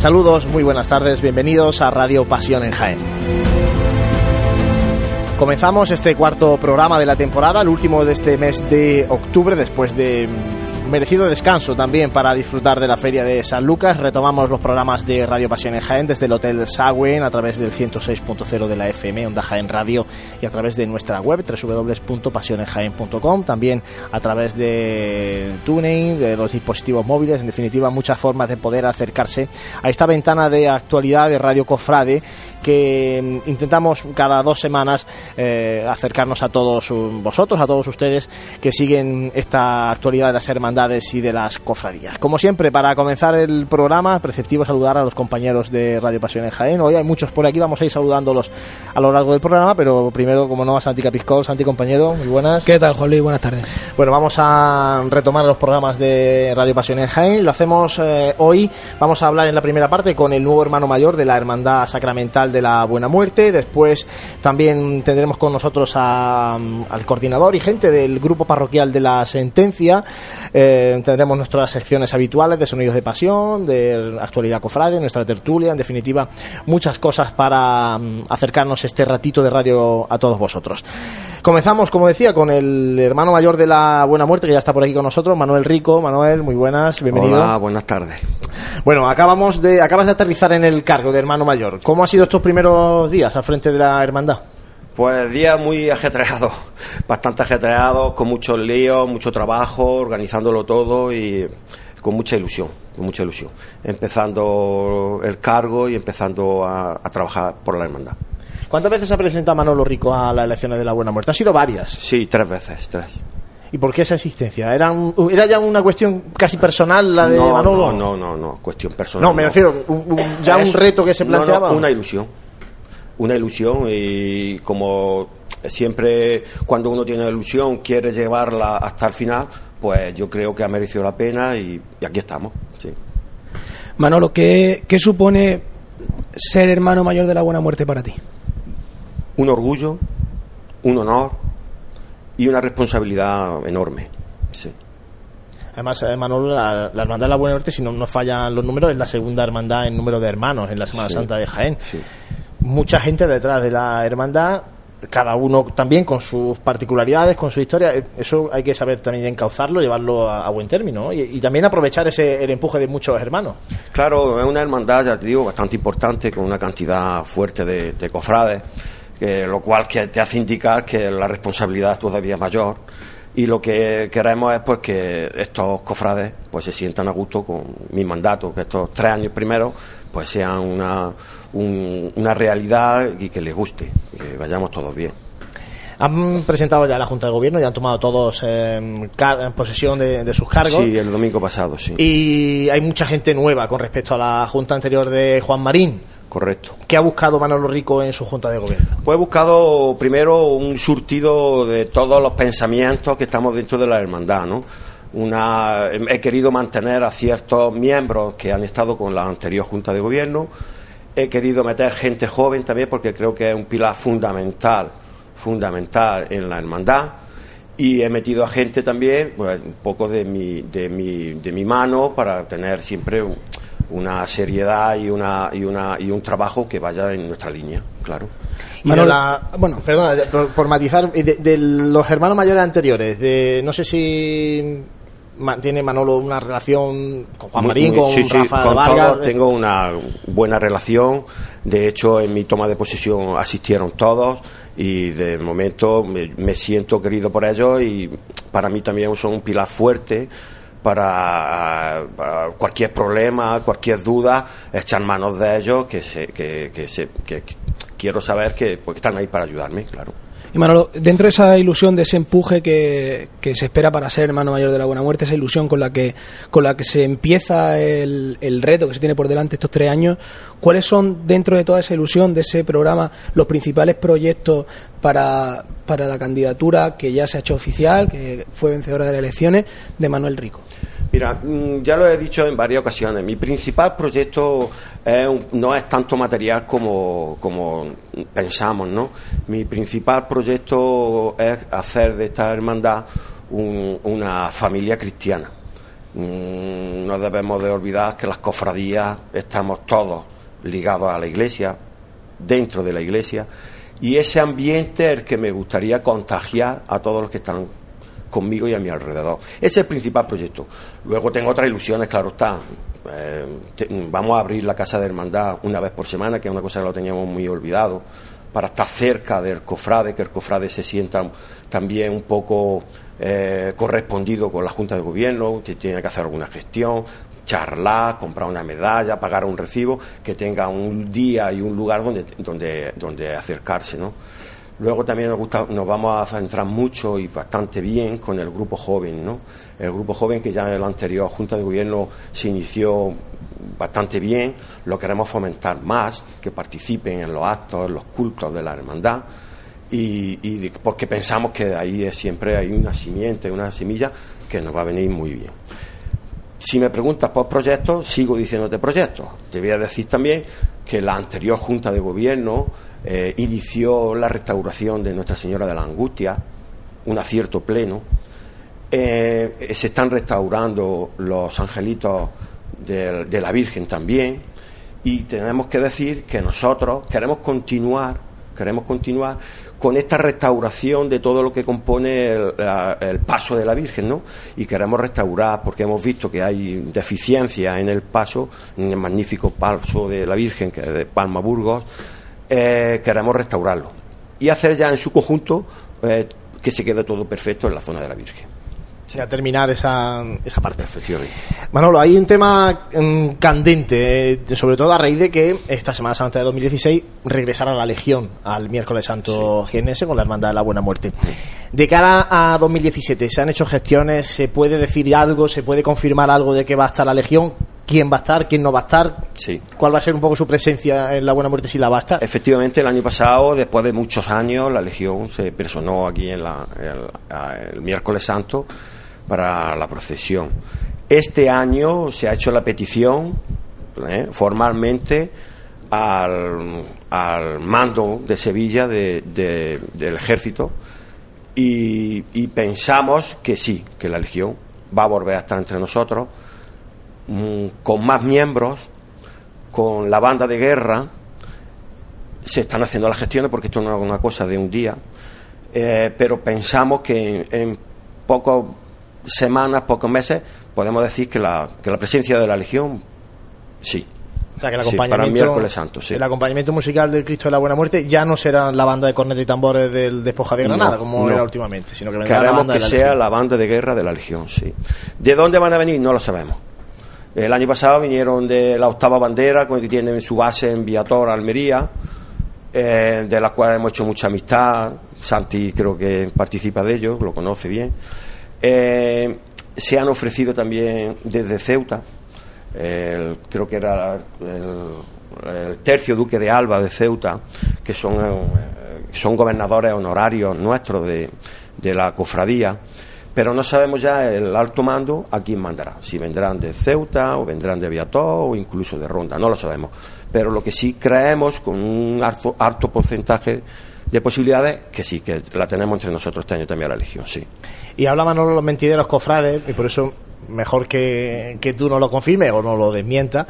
Saludos, muy buenas tardes, bienvenidos a Radio Pasión en Jaén. Comenzamos este cuarto programa de la temporada, el último de este mes de octubre, después de merecido descanso también para disfrutar de la feria de San Lucas. Retomamos los programas de Radio Pasión en Jaén desde el Hotel Sagüen a través del 106.0 de la FM, Onda Jaén Radio y a través de nuestra web www.pasionenjaén.com, también a través de TuneIn, de los dispositivos móviles, en definitiva muchas formas de poder acercarse a esta ventana de actualidad de Radio Cofrade que mm, intentamos cada dos semanas eh, acercarnos a todos vosotros, a todos ustedes que siguen esta actualidad de las hermandades y de las cofradías. Como siempre, para comenzar el programa, preceptivo saludar a los compañeros de Radio Pasión en Jaén. Hoy hay muchos por aquí, vamos a ir saludándolos a lo largo del programa, pero primero, como no, a Santi Capiscol. Santi, compañero, muy buenas. ¿Qué tal, Juan Buenas tardes. Bueno, vamos a retomar los programas de Radio Pasión en Jaén. Lo hacemos eh, hoy, vamos a hablar en la primera parte con el nuevo hermano mayor de la Hermandad Sacramental de la Buena Muerte. Después también tendremos con nosotros al coordinador y gente del grupo parroquial de la Sentencia. Eh, tendremos nuestras secciones habituales de Sonidos de Pasión, de Actualidad Cofrade, nuestra tertulia, en definitiva, muchas cosas para mm, acercarnos este ratito de radio a todos vosotros. Comenzamos, como decía, con el hermano mayor de la Buena Muerte, que ya está por aquí con nosotros, Manuel Rico. Manuel, muy buenas, bienvenido. Hola, buenas tardes. Bueno, acabamos de, acabas de aterrizar en el cargo de hermano mayor. ¿Cómo ha sido estos primeros días al frente de la hermandad? Pues días muy ajetreados, bastante ajetreados, con muchos líos, mucho trabajo, organizándolo todo y con mucha ilusión, con mucha ilusión. Empezando el cargo y empezando a trabajar por la hermandad. ¿Cuántas veces ha presentado Manolo Rico a las elecciones de la Buena Muerte? ¿Ha sido varias? Sí, tres veces, tres. ¿Y por qué esa existencia? ¿Era, ¿Era ya una cuestión casi personal la de Manolo? No, no, no, no, cuestión personal. No, me refiero, ya un reto que se planteaba. una ilusión. Una ilusión y como siempre cuando uno tiene una ilusión quiere llevarla hasta el final, pues yo creo que ha merecido la pena y, aquí estamos. Sí. Manolo, ¿qué, ¿qué supone ser hermano mayor de la Buena Muerte para ti? un orgullo, un honor y una responsabilidad enorme. Sí. Además, eh, Manolo, la, Hermandad de la Buena Muerte, si no nos fallan los números, es la segunda hermandad en número de hermanos en la Semana Santa de Jaén. Mucha gente detrás de la hermandad, cada uno también con sus particularidades, con su historia. Eh, eso hay que saber también encauzarlo, llevarlo a, buen término y, también aprovechar ese, el empuje de muchos hermanos. Claro, es una hermandad, ya te digo, bastante importante, con una cantidad fuerte de, de cofrades lo cual que te hace indicar que la responsabilidad es todavía mayor y lo que queremos es pues que estos cofrades pues se sientan a gusto con mi mandato, que estos tres años primeros pues sean una, una realidad y que les guste, que vayamos todos bien. Han presentado ya la Junta de Gobierno, ya han tomado todos en posesión de, de, sus cargos. Sí, el domingo pasado, sí. Y hay mucha gente nueva con respecto a la Junta anterior de Juan Marín. Correcto. ¿Qué ha buscado Manolo Rico en su Junta de Gobierno? Pues he buscado primero un surtido de todos los pensamientos que estamos dentro de la hermandad, ¿no? Una, he querido mantener a ciertos miembros que han estado con la anterior Junta de Gobierno. He querido meter gente joven también porque creo que es un pilar fundamental, fundamental en la hermandad. Y he metido a gente también, pues, un poco de mi, de mi, de mi mano para tener siempre un, una seriedad y, una, y, una, y un trabajo que vaya en nuestra línea, claro. bueno, perdona, por, matizar, de, los hermanos mayores anteriores, de, no sé si mantiene Manolo una relación con Juan Marín, con sí, Rafa con Todos tengo una buena relación. De hecho, en mi toma de posesión asistieron todos y de momento me, me siento querido por ellos y para mí también son un pilar fuerte para, cualquier problema, cualquier duda, echar manos de ellos, que, se, que, que, se, que quiero saber que porque están ahí para ayudarme, claro. Y Manolo, dentro de esa ilusión, de ese empuje que, se espera para ser hermano mayor de la Buena Muerte, esa ilusión con la que, con la que se empieza el, el reto que se tiene por delante estos tres años, ¿cuáles son, dentro de toda esa ilusión, de ese programa, los principales proyectos para, para la candidatura que ya se ha hecho oficial, que fue vencedora de las elecciones, de Manuel Rico? Mira, mm, ya lo he dicho en varias ocasiones, mi principal proyecto no es tanto material como, como pensamos, ¿no? Mi principal proyecto es hacer de esta hermandad una familia cristiana. Mm, no debemos de olvidar que las cofradías estamos todos ligados a la iglesia, dentro de la iglesia, y ese ambiente es el que me gustaría contagiar a todos los que están conmigo y a mi alrededor. Ese es el principal proyecto. Luego tengo otras ilusiones, claro está. Eh, vamos a abrir la Casa de Hermandad una vez por semana, que es una cosa que lo teníamos muy olvidado, para estar cerca del cofrade, que el cofrade se sienta también un poco eh, correspondido con la Junta de Gobierno, que tiene que hacer alguna gestión, charlar, comprar una medalla, pagar un recibo, que tenga un día y un lugar donde, donde, donde acercarse, ¿no? Luego también nos, gusta, nos vamos a centrar mucho y bastante bien con el grupo joven, ¿no? El grupo joven que ya en la anterior Junta de Gobierno se inició bastante bien, lo queremos fomentar más, que participen en los actos, en los cultos de la hermandad, y, porque pensamos que ahí siempre hay una simiente, una semilla que nos va a venir muy bien. Si me preguntas por proyectos, sigo diciéndote proyectos. Te voy a decir también que la anterior Junta de Gobierno eh, inició la restauración de Nuestra Señora de la Angustia, un acierto pleno. Eh, se están restaurando los angelitos de, la Virgen también. Y tenemos que decir que nosotros queremos continuar, queremos continuar con esta restauración de todo lo que compone el, paso de la Virgen, ¿no? Y queremos restaurar, porque hemos visto que hay deficiencias en el paso, en el magnífico paso de la Virgen, que es de Palma Burgos, eh, queremos restaurarlo y hacer ya en su conjunto eh, que se quede todo perfecto en la zona de la Virgen. O sea, terminar esa, esa parte. Manolo, hay un tema mm, candente, eh, sobre todo a raíz de que esta Semana Santa de 2016 regresara la Legión al miércoles santo sí. con la Hermandad de la Buena Muerte. De cara a 2017, ¿se han hecho gestiones? ¿Se puede decir algo? ¿Se puede confirmar algo de que va a estar la Legión? Quién va a estar, quién no va a estar, sí. cuál va a ser un poco su presencia en la Buena Muerte si la va a estar. Efectivamente, el año pasado, después de muchos años, la Legión se personó aquí en la, el, miércoles santo para la procesión. Este año se ha hecho la petición ¿eh? formalmente al, al, mando de Sevilla del ejército y, y pensamos que sí, que la Legión va a volver a estar entre nosotros con más miembros, con la banda de guerra, se están haciendo las gestiones porque esto no es una cosa de un día, eh, pero pensamos que en, pocas semanas, pocos meses, podemos decir que la, que la presencia de la Legión, sí. O sea, que el acompañamiento, Santo, el acompañamiento musical del Cristo de la Buena Muerte ya no será la banda de cornetas y tambores del Despoja de Granada, como era últimamente, sino que vendrá Queremos que sea la banda de guerra de la Legión, sí. ¿De dónde van a venir? No lo sabemos. El año pasado vinieron de la octava bandera, que tienen su base en Viator, Almería, eh, de la cual hemos hecho mucha amistad. Santi creo que participa de ellos, lo conoce bien. Eh, se han ofrecido también desde Ceuta, creo que era el, tercio duque de Alba de Ceuta, que son, eh, son gobernadores honorarios nuestros de, de la cofradía pero no sabemos ya el alto mando a quién mandará, si vendrán de Ceuta o vendrán de Viató o incluso de Ronda, no lo sabemos. Pero lo que sí creemos con un alto, porcentaje de posibilidades, que sí, que la tenemos entre nosotros este año también la Legión, sí. Y hablaban los mentideros cofrades, y por eso mejor que, que tú no lo confirmes o no lo desmientas,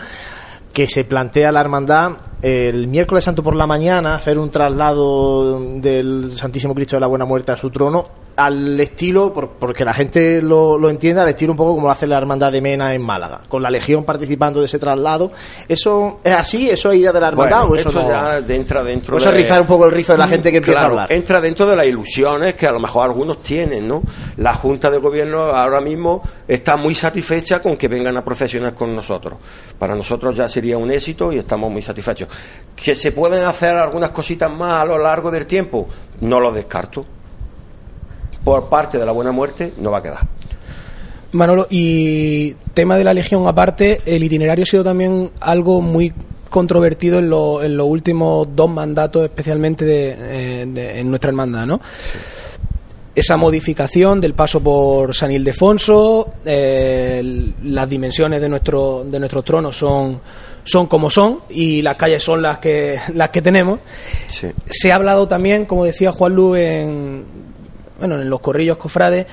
que se plantea la hermandad el miércoles santo por la mañana hacer un traslado del Santísimo Cristo de la Buena Muerte a su trono al estilo, porque la gente lo, lo entienda, al estilo un poco como lo hace la Hermandad de Mena en Málaga, con la Legión participando de ese traslado. ¿Eso es así? ¿Eso es idea de la Hermandad? o eso ya entra dentro de... rizar un poco el rizo de la gente que empieza a hablar. entra dentro de las ilusiones que a lo mejor algunos tienen, ¿no? La Junta de Gobierno ahora mismo está muy satisfecha con que vengan a procesionar con nosotros. Para nosotros ya sería un éxito y estamos muy satisfechos. ¿Que se pueden hacer algunas cositas más a lo largo del tiempo? No lo descarto. Por parte de la buena muerte no va a quedar. Manolo, y tema de la Legión aparte, el itinerario ha sido también algo muy controvertido en, en los últimos dos mandatos, especialmente de, eh, en nuestra hermandad, ¿no? Esa modificación del paso por San Ildefonso, eh, las dimensiones de nuestro, de nuestros tronos son son como son y las calles son las que las que tenemos. Se ha hablado también, como decía Juan Lu en bueno, en los corrillos cofrades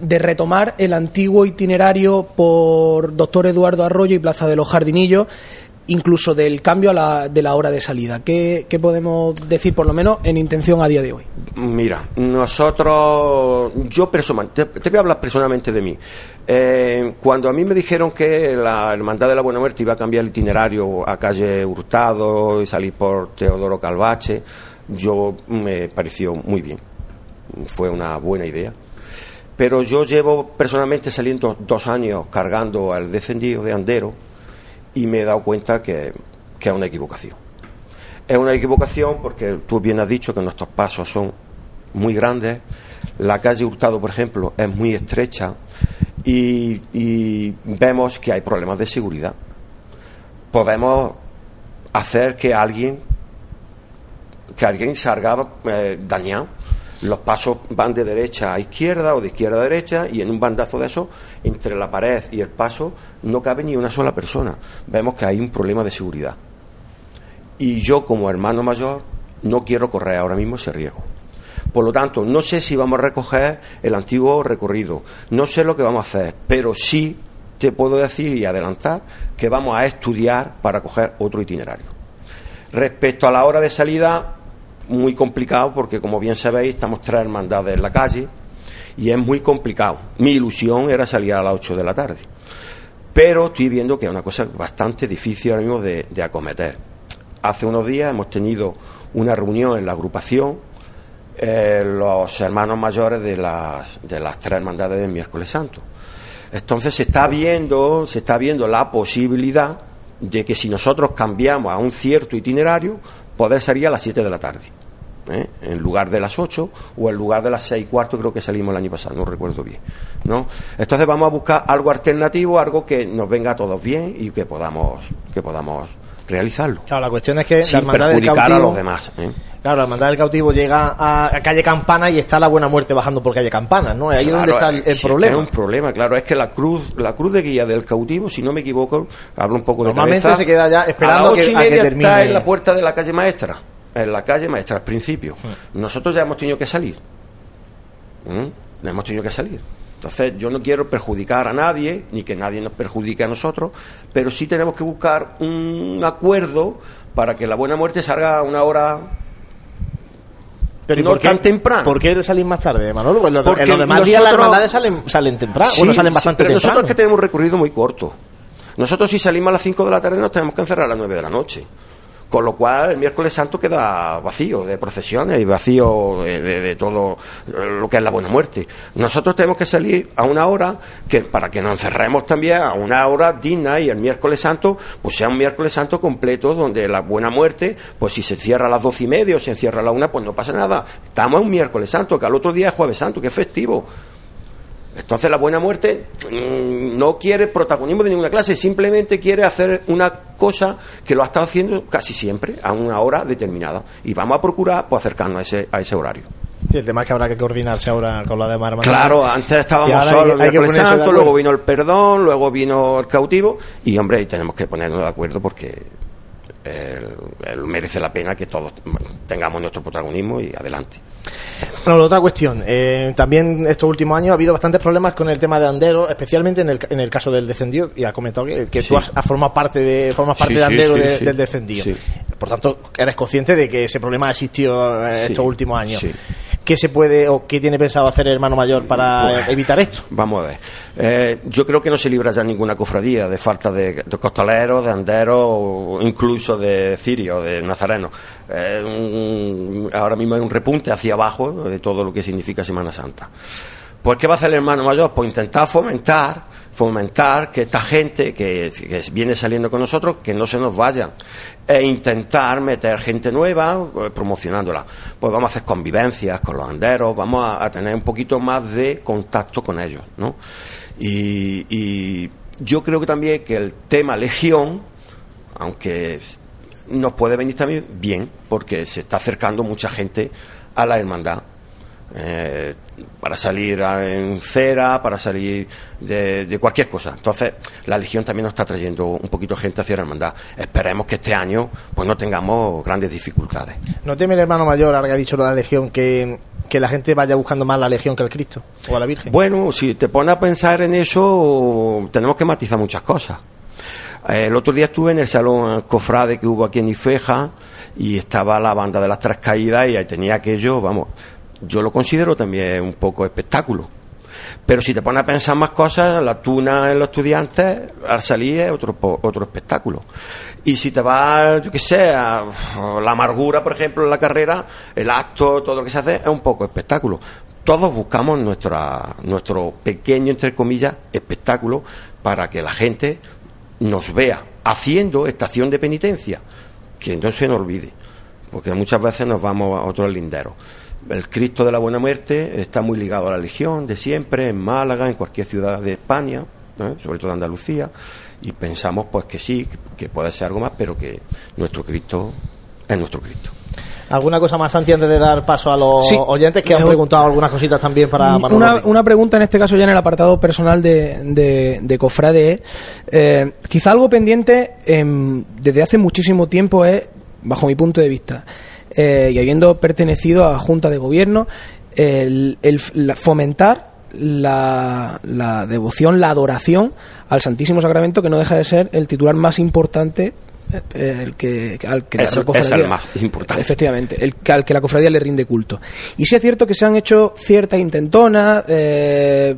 de retomar el antiguo itinerario por Doctor Eduardo Arroyo y Plaza de los Jardinillos, incluso del cambio a la, de la hora de salida. ¿Qué, podemos decir, por lo menos, en intención a día de hoy? Mira, nosotros, yo personalmente, te, voy a hablar personalmente de mí. Eh, cuando a mí me dijeron que la Hermandad de la Buena Muerte iba a cambiar el itinerario a calle Hurtado y salir por Teodoro Calvache, yo me pareció muy bien. Fue una buena idea pero yo llevo personalmente saliendo dos años cargando al descendido de Andero y me he dado cuenta que, es una equivocación. Es una equivocación porque tú bien has dicho que nuestros pasos son muy grandes, la calle Hurtado, por ejemplo, es muy estrecha y, vemos que hay problemas de seguridad. Podemos hacer que alguien que alguien salga eh, dañado los pasos van de derecha a izquierda o de izquierda a derecha y en un bandazo de eso, entre la pared y el paso, no cabe ni una sola persona. Vemos que hay un problema de seguridad. Y yo como hermano mayor no quiero correr ahora mismo ese riesgo. Por lo tanto, no sé si vamos a recoger el antiguo recorrido, no sé lo que vamos a hacer, pero sí te puedo decir y adelantar que vamos a estudiar para coger otro itinerario. Respecto a la hora de salida, muy complicado porque, como bien sabéis, estamos tres hermandades en la calle y es muy complicado. Mi ilusión era salir a las 8 de la tarde. Pero estoy viendo que es una cosa bastante difícil ahora mismo de, acometer. Hace unos días hemos tenido una reunión en la agrupación, eh, los hermanos mayores de las, de las tres hermandades del miércoles santo. Entonces se está viendo, se está viendo la posibilidad de que si nosotros cambiamos a un cierto itinerario, poder salir a las 7 de la tarde. ¿Eh? en lugar de las 8 o en lugar de las 6 y cuarto, creo que salimos el año pasado, no recuerdo bien. ¿no? Entonces vamos a buscar algo alternativo, algo que nos venga a todos bien y que podamos, que podamos realizarlo. Claro, la cuestión es que sin perjudicar a los demás. ¿eh? Claro, la hermandad del cautivo llega a, calle Campana y está la buena muerte bajando por calle Campana, ¿no? Ahí es donde está el, problema. Es un problema, claro, es que la cruz, la cruz de guía del cautivo, si no me equivoco, hablo un poco de Normalmente se queda ya esperando a, las 8 y media está en la puerta de la calle maestra en la calle maestra al principio. Hmm. Nosotros ya hemos tenido que salir. ¿Mm? hemos tenido que salir. Entonces, yo no quiero perjudicar a nadie, ni que nadie nos perjudique a nosotros, pero sí tenemos que buscar un acuerdo para que la buena muerte salga a una hora pero no tan temprano. ¿Por qué salir más tarde, Manolo? Pues Porque en los demás días las hermandades salen, salen temprano. bueno, salen bastante pero nosotros que tenemos un recorrido muy corto. Nosotros si salimos a las 5 de la tarde nos tenemos que encerrar a las 9 de la noche. Con lo cual el miércoles santo queda vacío de procesiones y vacío de, todo lo que es la buena muerte. Nosotros tenemos que salir a una hora que para que nos encerremos también a una hora digna y el miércoles santo pues sea un miércoles santo completo donde la buena muerte, pues si se cierra a las doce y media o se encierra a la una, pues no pasa nada. Estamos en un miércoles santo, que al otro día es jueves santo, que es festivo. Entonces la buena muerte mm, no quiere protagonismo de ninguna clase, simplemente quiere hacer una cosa que lo ha estado haciendo casi siempre a una hora determinada. Y vamos a procurar pues, acercarnos a ese, a ese horario. Sí, el tema es que habrá que coordinarse ahora con la demás Claro, antes estábamos solos, el santo, luego vino el perdón, luego vino el cautivo, y hombre, tenemos que ponernos de acuerdo porque merece la pena que todos tengamos nuestro protagonismo y adelante. Bueno, otra cuestión. Eh, también estos últimos años ha habido bastantes problemas con el tema de Andero, especialmente en el, en el caso del descendido. Y ha comentado que, tú has, formado parte de formas parte de Andero del descendido. Por tanto, eres consciente de que ese problema ha existido eh, estos últimos años. ¿Qué se puede o qué tiene pensado hacer el hermano mayor para pues, evitar esto? Vamos a ver. Eh, yo creo que no se libra ya ninguna cofradía de falta de, costaleros, de anderos, o incluso de cirios, de nazarenos. Eh, ahora mismo hay un repunte hacia abajo de todo lo que significa Semana Santa. Pues, ¿qué va a hacer el hermano mayor? Pues intentar fomentar fomentar que esta gente que, viene saliendo con nosotros, que no se nos vaya, e intentar meter gente nueva eh, promocionándola. Pues vamos a hacer convivencias con los anderos, vamos a, tener un poquito más de contacto con ellos, ¿no? Y, yo creo que también que el tema legión, aunque nos puede venir también bien, porque se está acercando mucha gente a la hermandad eh, para salir en cera, para salir de, cualquier cosa. Entonces, la Legión también nos está trayendo un poquito de gente hacia la hermandad. Esperemos que este año pues no tengamos grandes dificultades. ¿No teme el hermano mayor, ahora que ha dicho lo de la Legión, que que la gente vaya buscando más la Legión que el Cristo o a la Virgen? Bueno, si te pones a pensar en eso, tenemos que matizar muchas cosas. El otro día estuve en el salón cofrade que hubo aquí en Ifeja y estaba la banda de las tres caídas y ahí tenía aquello, vamos, yo lo considero también un poco espectáculo. Pero si te pones a pensar más cosas, la tuna en los estudiantes al salir es otro, otro espectáculo. Y si te vas, yo qué sé, la amargura, por ejemplo, en la carrera, el acto, todo lo que se hace, es un poco espectáculo. Todos buscamos nuestra, nuestro pequeño, entre comillas, espectáculo para que la gente nos vea haciendo estación de penitencia. Que no se nos olvide, porque muchas veces nos vamos a otros linderos. El Cristo de la Buena Muerte está muy ligado a la Legión de siempre, en Málaga, en cualquier ciudad de España, ¿eh? sobre todo Andalucía, y pensamos pues que sí, que puede ser algo más, pero que nuestro Cristo es nuestro Cristo. ¿Alguna cosa más, Santi, antes de dar paso a los oyentes que han preguntado algunas cositas también para una, una, pregunta en este caso ya en el apartado personal de, de, Cofrade. Eh, quizá algo pendiente em, desde hace muchísimo tiempo es, bajo mi punto de vista, eh, y habiendo pertenecido a Junta de Gobierno, el, fomentar la, la, devoción, la adoración al Santísimo Sacramento, que no deja de ser el titular más importante eh, el que, al que la cofradía, más importante. Efectivamente, el, al que la cofradía le rinde culto. Y sí es cierto que se han hecho ciertas intentonas, eh,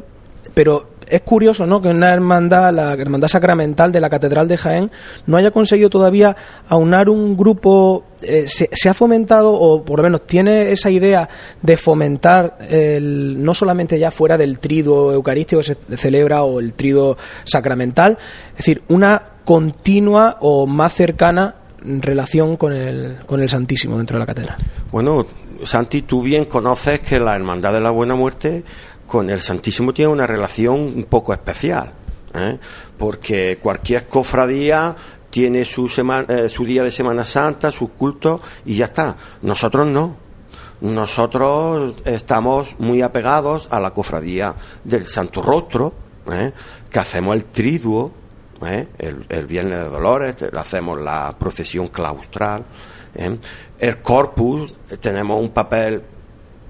pero es curioso ¿no? que una hermandad, la hermandad sacramental de la Catedral de Jaén, no haya conseguido todavía aunar un grupo. Eh, se, ha fomentado, o por lo menos tiene esa idea de fomentar el, no solamente ya fuera del trido eucarístico que se celebra o el trido sacramental, es decir, una continua o más cercana relación con el, con el Santísimo dentro de la catedral. Bueno, Santi, tú bien conoces que la Hermandad de la Buena Muerte con el Santísimo tiene una relación un poco especial, ¿eh? porque cualquier cofradía tiene su, eh, su día de Semana Santa, sus cultos y ya está. Nosotros no. Nosotros estamos muy apegados a la cofradía del Santo Rostro, ¿eh? que hacemos el triduo, el, el, Viernes de Dolores, hacemos la procesión claustral. El corpus, tenemos un papel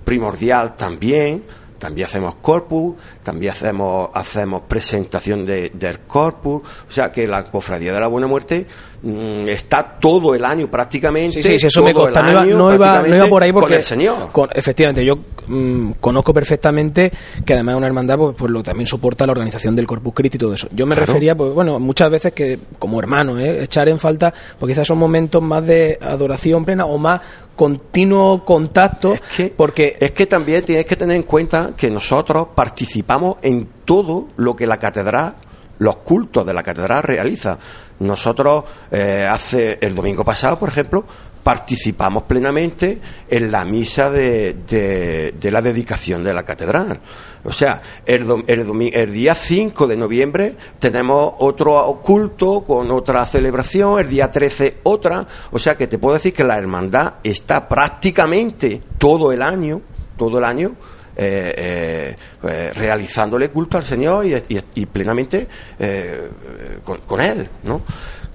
primordial también, también hacemos corpus, también hacemos, hacemos presentación de, del corpus, o sea que la cofradía de la Buena Muerte está todo el año prácticamente. Sí, sí, eso me consta, no, iba, no, iba, por ahí porque. Con el Señor. efectivamente, yo mm, conozco perfectamente que además de una hermandad, pues, pues, lo también soporta la organización del Corpus Christi y todo eso. Yo me refería, pues bueno, muchas veces que, como hermano, ¿eh? echar en falta, porque quizás son momentos más de adoración plena o más continuo contacto es que, porque es que también tienes que tener en cuenta que nosotros participamos en todo lo que la catedral los cultos de la catedral realiza nosotros eh, hace el domingo pasado por ejemplo participamos plenamente en la misa de, de, la dedicación de la catedral. O sea, el, el, el, día 5 de noviembre tenemos otro culto con otra celebración, el día 13 otra. O sea, que te puedo decir que la hermandad está prácticamente todo el año, todo el año, eh, eh, pues, realizándole culto al Señor y, plenamente con, con, Él, ¿no?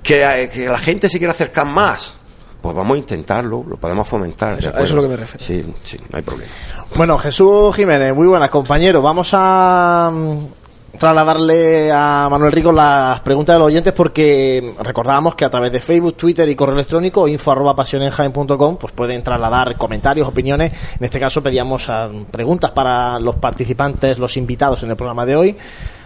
Que, que la gente se quiera acercar más pues vamos a intentarlo, lo podemos fomentar. Eso, es lo que me refiero. Sí, sí, no hay problema. Bueno, Jesús Jiménez, muy buenas, compañero. Vamos a mm, trasladarle a Manuel Rico las preguntas de los oyentes porque recordábamos que a través de Facebook, Twitter y correo electrónico info arroba pues pueden trasladar comentarios, opiniones. En este caso pedíamos ah, preguntas para los participantes, los invitados en el programa de hoy.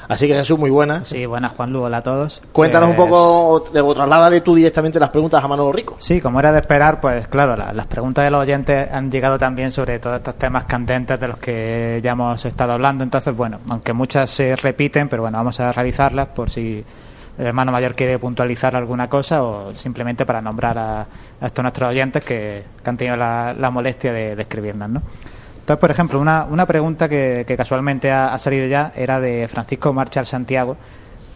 Así que Jesús, muy buenas. Sí, buenas Juan Lugo, hola a todos. Cuéntanos un pues poco, o trasládale tú directamente las preguntas a Manolo Rico. Sí, como era de esperar, pues claro, las preguntas de los oyentes han llegado también sobre todos estos temas candentes de los que ya hemos estado hablando. Entonces, bueno, aunque muchas se repiten, pero bueno, vamos a realizarlas por si el hermano mayor quiere puntualizar alguna cosa o simplemente para nombrar a, estos nuestros oyentes que, han tenido la, molestia de, de escribirnos, ¿no? Entonces, por ejemplo, una, una pregunta que, casualmente ha, salido ya era de Francisco Marchal Santiago,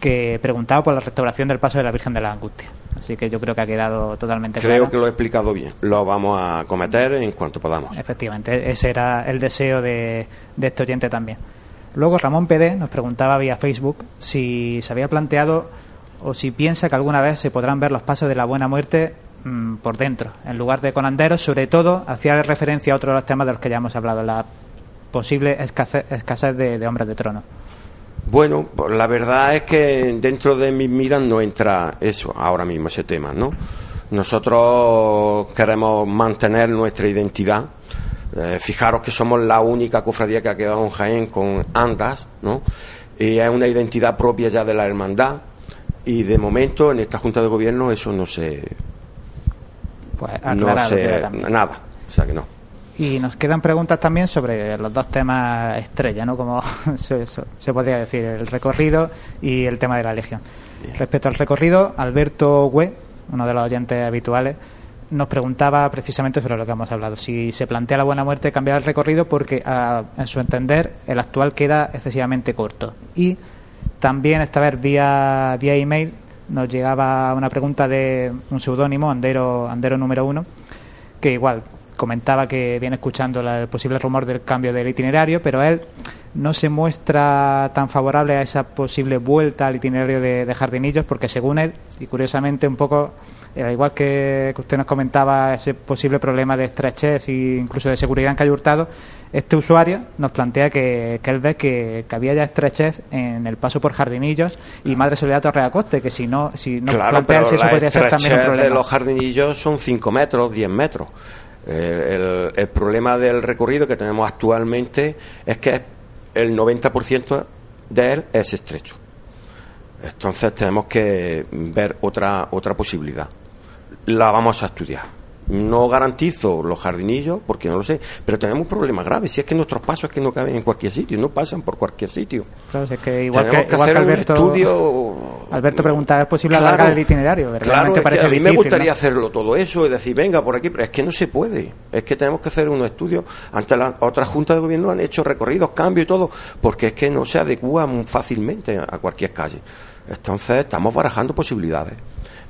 que preguntaba por la restauración del paso de la Virgen de la Angustia. Así que yo creo que ha quedado totalmente claro. Creo que lo he explicado bien. Lo vamos a cometer en cuanto podamos. Efectivamente, ese era el deseo de, de este oyente también. Luego Ramón PD nos preguntaba vía Facebook si se había planteado o si piensa que alguna vez se podrán ver los pasos de la buena muerte mm, por dentro, en lugar de con Anderos, sobre todo hacía referencia a otro de los temas de los que ya hemos hablado, la posible escasez, de hombres de trono. Bueno, pues la verdad es que dentro de mis miras no entra eso ahora mismo, ese tema, ¿no? Nosotros queremos mantener nuestra identidad. Eh, fijaros que somos la única cofradía que ha quedado en Jaén con andas, ¿no? Y es una identidad propia ya de la hermandad. Y de momento en esta Junta de Gobierno eso no se. Pues No aclarado. Nada. O sea que no. Y nos quedan preguntas también sobre los dos temas estrella, ¿no? Como se, se- se podría decir, el recorrido y el tema de la Legión. Respecto al recorrido, Alberto Hue, uno de los oyentes habituales, nos preguntaba precisamente sobre lo que hemos hablado. Si se plantea la buena muerte cambiar el recorrido porque, a, en su entender, el actual queda excesivamente corto. Y también esta vez vía, vía email nos llegaba una pregunta de un seudónimo, Andero, Andero número uno, que igual comentaba que viene escuchando la- el posible rumor del cambio del itinerario, pero él no se muestra tan favorable a esa posible vuelta al itinerario de, de Jardinillos, porque según él, y curiosamente un poco, al igual que, que usted nos comentaba ese posible problema de estrechez e incluso de seguridad en Calle Hurtado, este usuario nos plantea que, que él ve que, que había ya estrechez en el paso por Jardinillos y Madre Soledad Torreacoste, que si no, si no claro, plantea él pero si eso podría ser también un estrechez de problema. los jardinillos son 5 metros, 10 metros. El, el problema del recorrido que tenemos actualmente es que el 90% de él es estrecho. Entonces tenemos que ver otra, otra posibilidad. La vamos a estudiar. No garantizo los jardinillos porque no lo sé, pero tenemos un problema grave. Si es que nuestros pasos es que no caben en cualquier sitio, no pasan por cualquier sitio. Claro, si es que igual Tenemos que, que igual hacer que un Alberto, estudio. Alberto preguntaba, ¿es posible Claro, alargar el itinerario? Claro, que a mí me gustaría ¿no? hacerlo todo eso y decir, venga, por aquí, pero es que no se puede. Es que tenemos que hacer unos estudios. Ante las otras juntas de gobierno han hecho recorridos, cambios y todo, porque es que no se adecua muy fácilmente a cualquier calle. Entonces, estamos barajando posibilidades.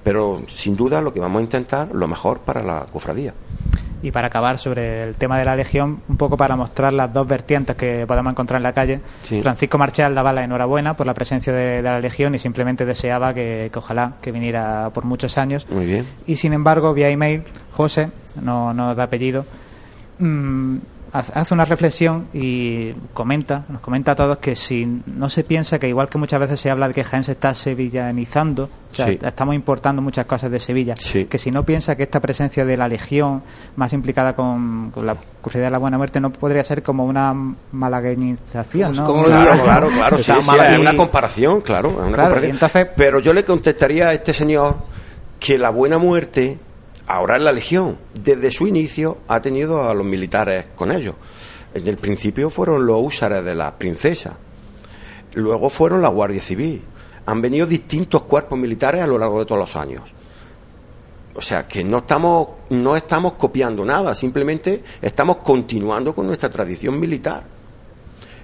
Pero, sin duda, lo que vamos a intentar, lo mejor para la cofradía. Y para acabar sobre el tema de la Legión, un poco para mostrar las dos vertientes que podemos encontrar en la calle. Sí. Francisco Marchal daba la enhorabuena por la presencia de, de la Legión y simplemente deseaba que, que ojalá que viniera por muchos años. Muy bien. Y sin embargo, vía email, José, no, no da apellido, mm, hace una reflexión y comenta, nos comenta a todos que si no se piensa que igual que muchas veces se habla de que Jaén se está sevillanizando, o sea, Sí. estamos importando muchas cosas de Sevilla, Sí. que si no piensa que esta presencia de la Legión más implicada con, con la Cruzada de la Buena Muerte no podría ser como una malagueñización, ¿no? ¿Cómo lo Claro, claro, claro, sí, es una comparación, claro, es una Claro, comparación. entonces- Pero yo le contestaría a este señor que la buena muerte, ahora la Legión, desde su inicio ha tenido a los militares con ellos. En el principio fueron los húsares de la princesa, luego fueron la Guardia Civil. Han venido distintos cuerpos militares a lo largo de todos los años. O sea, que no estamos, no estamos copiando nada, simplemente estamos continuando con nuestra tradición militar.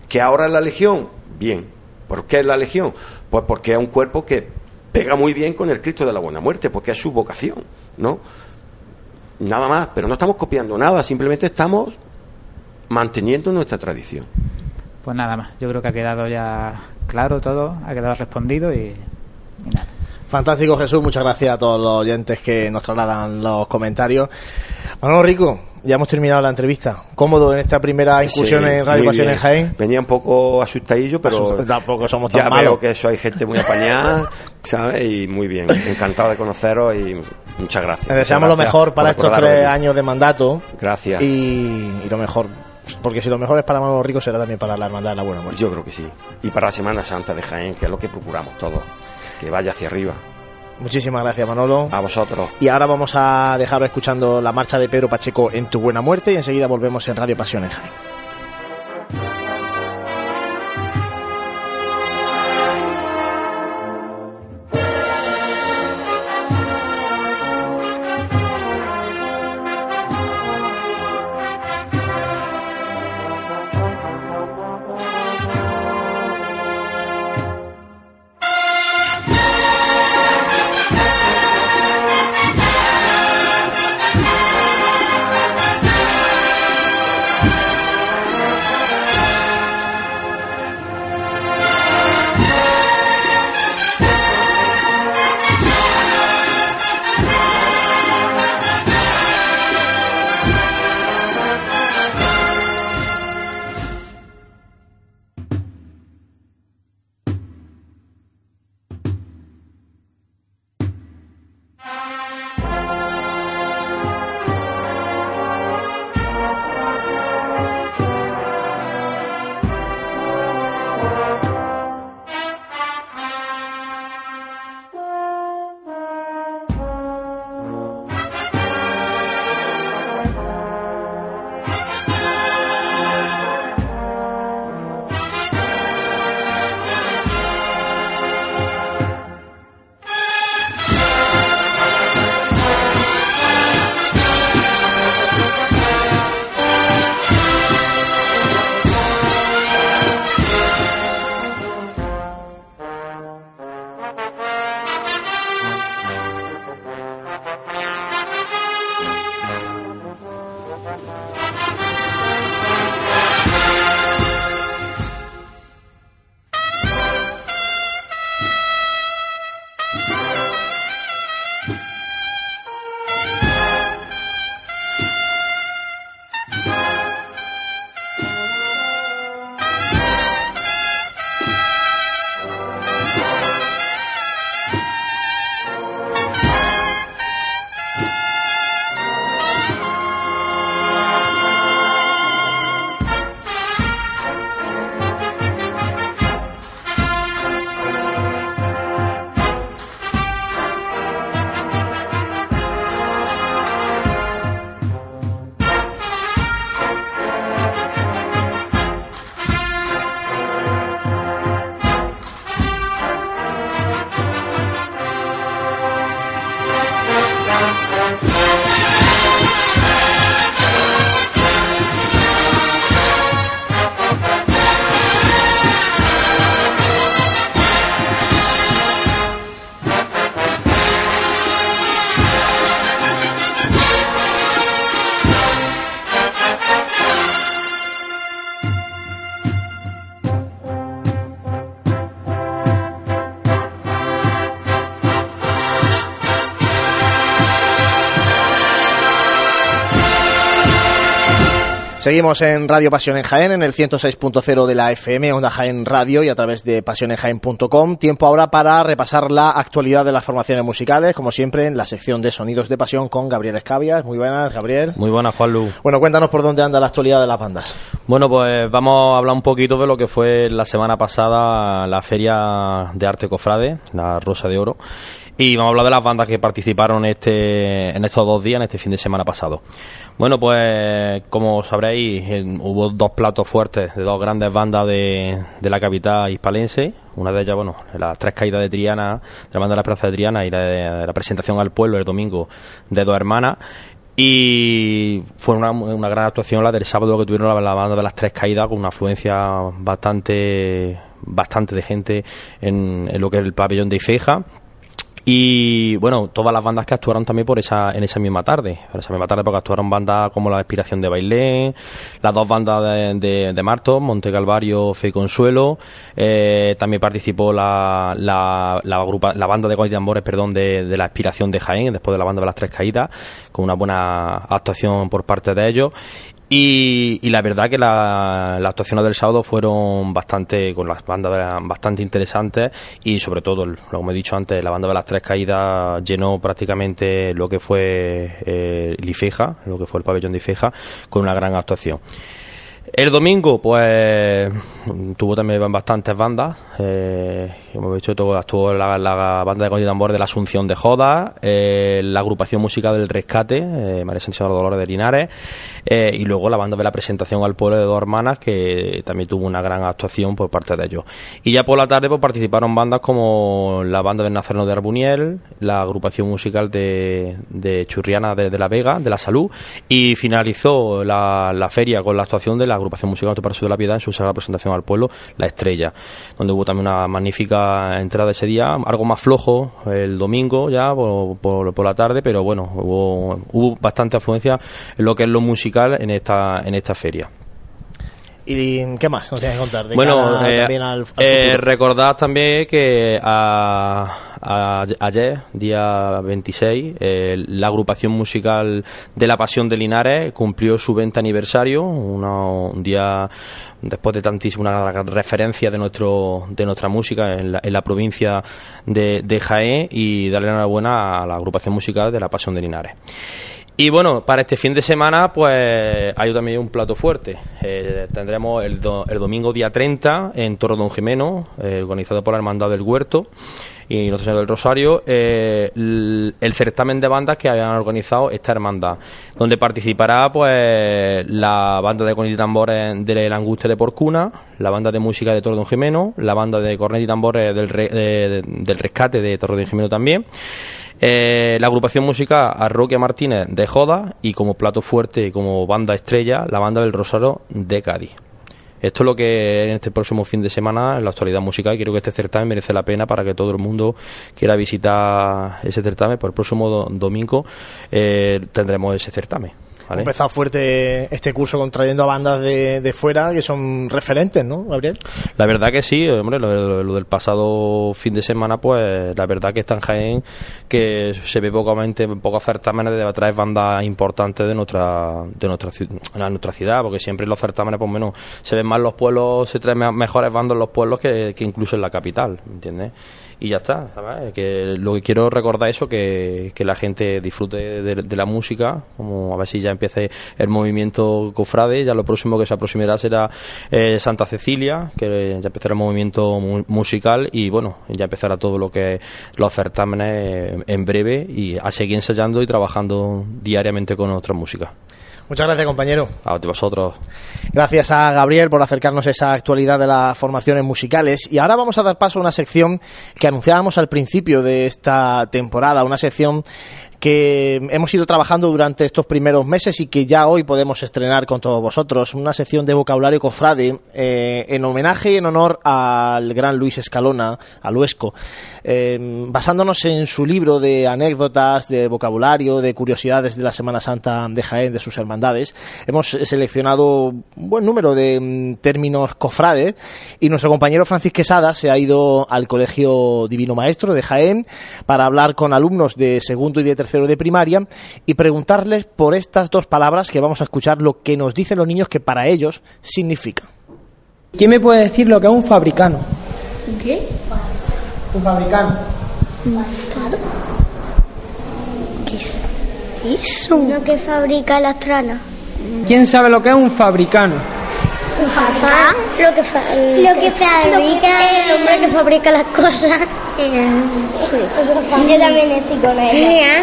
Que ahora es la Legión, bien. ¿Por qué es la Legión? Pues porque es un cuerpo que pega muy bien con el Cristo de la Buena Muerte, porque es su vocación, ¿no? Nada más, pero no estamos copiando nada, simplemente estamos manteniendo nuestra tradición. Pues nada más, yo creo que ha quedado ya claro todo, ha quedado respondido y, y nada. Fantástico Jesús, muchas gracias a todos los oyentes que nos trasladan los comentarios. Manolo Rico, ya hemos terminado la entrevista. ¿Cómodo en esta primera incursión Sí, en Radio Pasión en. Jaén? Venía un poco asustadillo, pero Asust- tampoco somos tan ya malos. veo que sois gente muy apañada, ¿sabes? Y muy bien, encantado de conoceros y muchas gracias. Deseamos lo mejor para estos tres años de mandato. Gracias. Y, y lo mejor, porque si lo mejor es para Manolo Rico, será también para la Hermandad de la Buena Muerte. Yo creo que sí. Y para la Semana Santa de Jaén, que es lo que procuramos todos, que vaya hacia arriba. Muchísimas gracias, Manolo. A vosotros. Y ahora vamos a dejaros escuchando la marcha de Pedro Pacheco en Tu Buena Muerte y enseguida volvemos en Radio Pasión en Jaén. Seguimos en Radio Pasión en Jaén, en el 106.0 de la FM, Onda Jaén Radio y a través de pasionenjaén.com. Tiempo ahora para repasar la actualidad de las formaciones musicales, como siempre en la sección de Sonidos de Pasión con Gabriel Escabias. Muy buenas, Gabriel. Muy buenas, Juanlu. Bueno, cuéntanos por dónde anda la actualidad de las bandas. Bueno, pues vamos a hablar un poquito de lo que fue la semana pasada la Feria de Arte Cofrade, la Rosa de Oro. Y vamos a hablar de las bandas que participaron este, en estos dos días, en este fin de semana pasado. Bueno, pues como sabréis, hubo dos platos fuertes de dos grandes bandas de, de la capital hispalense. Una de ellas, bueno, las tres caídas de Triana, de la banda de la Plaza de Triana y la, de, la presentación al pueblo el domingo de dos hermanas. Y fue una, una, gran actuación la del sábado que tuvieron la, banda de las tres caídas con una afluencia bastante bastante de gente en, en lo que es el pabellón de Ifeja y bueno, todas las bandas que actuaron también por esa, en esa misma tarde. Por esa misma tarde porque actuaron bandas como La Inspiración de Bailén, las dos bandas de, de, de Marto, Monte Calvario, Fe y Consuelo. Eh, también participó la, la, la, banda de Goy Tambores, perdón, de, de, La Inspiración de Jaén, después de la banda de las Tres Caídas, con una buena actuación por parte de ellos. Y, y, la verdad que las la actuaciones del sábado fueron bastante, con las bandas bastante interesantes y sobre todo, lo como he dicho antes, la banda de las tres caídas llenó prácticamente lo que fue eh, el Ifeja, lo que fue el pabellón de Ifeja, con una gran actuación. El domingo, pues, tuvo también bastantes bandas. Eh, hemos visto todo, actuó la, banda de Coño Tambor de la Asunción de Joda, eh, la agrupación música del Rescate, eh, María Sánchez Dolores de Linares, eh, y luego la banda de la presentación al pueblo de dos hermanas, que también tuvo una gran actuación por parte de ellos. Y ya por la tarde pues, participaron bandas como la banda del Nazareno de Arbuniel, la agrupación musical de, de Churriana de, de, la Vega, de la Salud, y finalizó la, la feria con la actuación de la agrupación musical para de la Piedad en su sagrada presentación al pueblo, La Estrella, donde hubo también una magnífica entrada ese día, algo más flojo el domingo ya por, por, por la tarde, pero bueno, hubo, hubo bastante afluencia en lo que es lo musical en esta, en esta feria. ¿Y qué más nos tienes que contar? De bueno, eh, al, al eh, recordad también que a, a, ayer, día 26, eh, la agrupación musical de La Pasión de Linares cumplió su 20 aniversario, una, un día después de tantísima una referencia de nuestro de nuestra música en la, en la provincia de, de Jaén y darle enhorabuena a la agrupación musical de La Pasión de Linares. Y bueno, para este fin de semana, pues hay también un plato fuerte. Eh, tendremos el, do, el, domingo día 30 en Toro Don Jimeno, eh, organizado por la Hermandad del Huerto y Nuestro Señor del Rosario, eh, el, certamen de bandas que hayan organizado esta hermandad, donde participará pues la banda de cornet y tambores de la Angustia de Porcuna, la banda de música de Toro Don Jimeno, la banda de cornet y tambores del, re, de, del Rescate de Toro Don Jimeno también. Eh, la agrupación musical Arroquia Martínez de Joda y como plato fuerte y como banda estrella la banda del Rosario de Cádiz. Esto es lo que en este próximo fin de semana en la actualidad musical creo que este certamen merece la pena para que todo el mundo quiera visitar ese certamen. Por el próximo do domingo eh, tendremos ese certamen. ¿Vale? Ha empezado fuerte este curso contrayendo a bandas de, de, fuera que son referentes, ¿no, Gabriel? La verdad que sí, hombre, lo, lo, del pasado fin de semana, pues la verdad que está en Jaén que se ve pocamente, pocos certámenes de traer bandas importantes de nuestra de nuestra, de nuestra ciudad, porque siempre en los certámenes, por pues, menos, se ven más los pueblos, se traen mejores bandas en los pueblos que, que incluso en la capital, ¿me entiendes? Y ya está, ¿sabes? Que lo que quiero recordar es eso, que, que la gente disfrute de, la música, como a ver si ya empiece el movimiento cofrade, ya lo próximo que se aproximará será eh, Santa Cecilia, que ya empezará el movimiento mu musical y bueno, ya empezará todo lo que los certámenes en breve y a seguir ensayando y trabajando diariamente con nuestra música. Muchas gracias, compañero. A vosotros. Gracias a Gabriel por acercarnos a esa actualidad de las formaciones musicales. Y ahora vamos a dar paso a una sección que anunciábamos al principio de esta temporada, una sección que hemos ido trabajando durante estos primeros meses y que ya hoy podemos estrenar con todos vosotros. Una sección de vocabulario cofrade eh, en homenaje y en honor al gran Luis Escalona, a Luesco, eh, basándonos en su libro de anécdotas, de vocabulario, de curiosidades de la Semana Santa de Jaén, de sus hermandades. Hemos seleccionado un buen número de mm, términos cofrade y nuestro compañero Francis Quesada se ha ido al Colegio Divino Maestro de Jaén para hablar con alumnos de segundo y de tercer tercero de primaria y preguntarles por estas dos palabras que vamos a escuchar lo que nos dicen los niños que para ellos significan. ¿Quién me puede decir lo que es un fabricano? ¿Qué? Un fabricano. ¿Qué es eso? Uno que fabrica las tranas. ¿Quién sabe lo que es un fabricano? ¿Un fabricante? Lo que, fa lo que fabrica el hombre que fabrica las cosas. Yo también estoy con ella.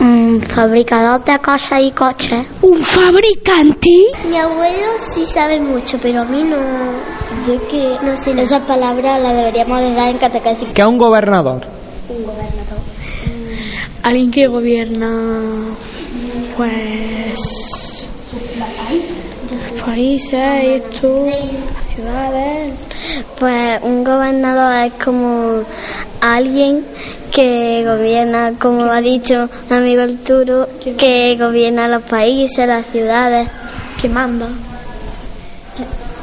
Un fabricador de cosas y coches. ¿Un fabricante? Mi abuelo sí sabe mucho, pero a mí no. Yo que no sé, esa palabra la deberíamos de dar en catequesis. ¿Qué un gobernador? Un gobernador. Alguien que gobierna. Pues. Países, esto, las ciudades. Pues un gobernador es como alguien que gobierna, como ha dicho mi amigo Arturo, que gobierna los países, las ciudades. Que manda.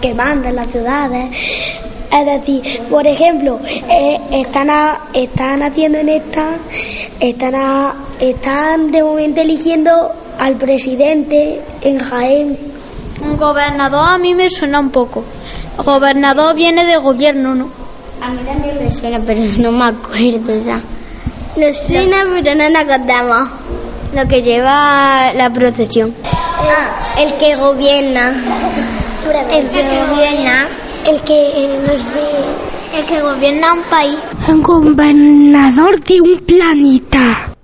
Que manda en las ciudades. Es decir, por ejemplo, eh, están, a- están haciendo en esta, están, a- están de momento eligiendo al presidente en Jaén. Un gobernador a mí me suena un poco. Gobernador viene de gobierno, ¿no? A mí también me suena, pero no me acuerdo ya. Nos suena, pero no nos acordamos. Lo que lleva la procesión. el que gobierna. El que gobierna. El que, eh, no sé, el que gobierna un país. Un gobernador de un planeta.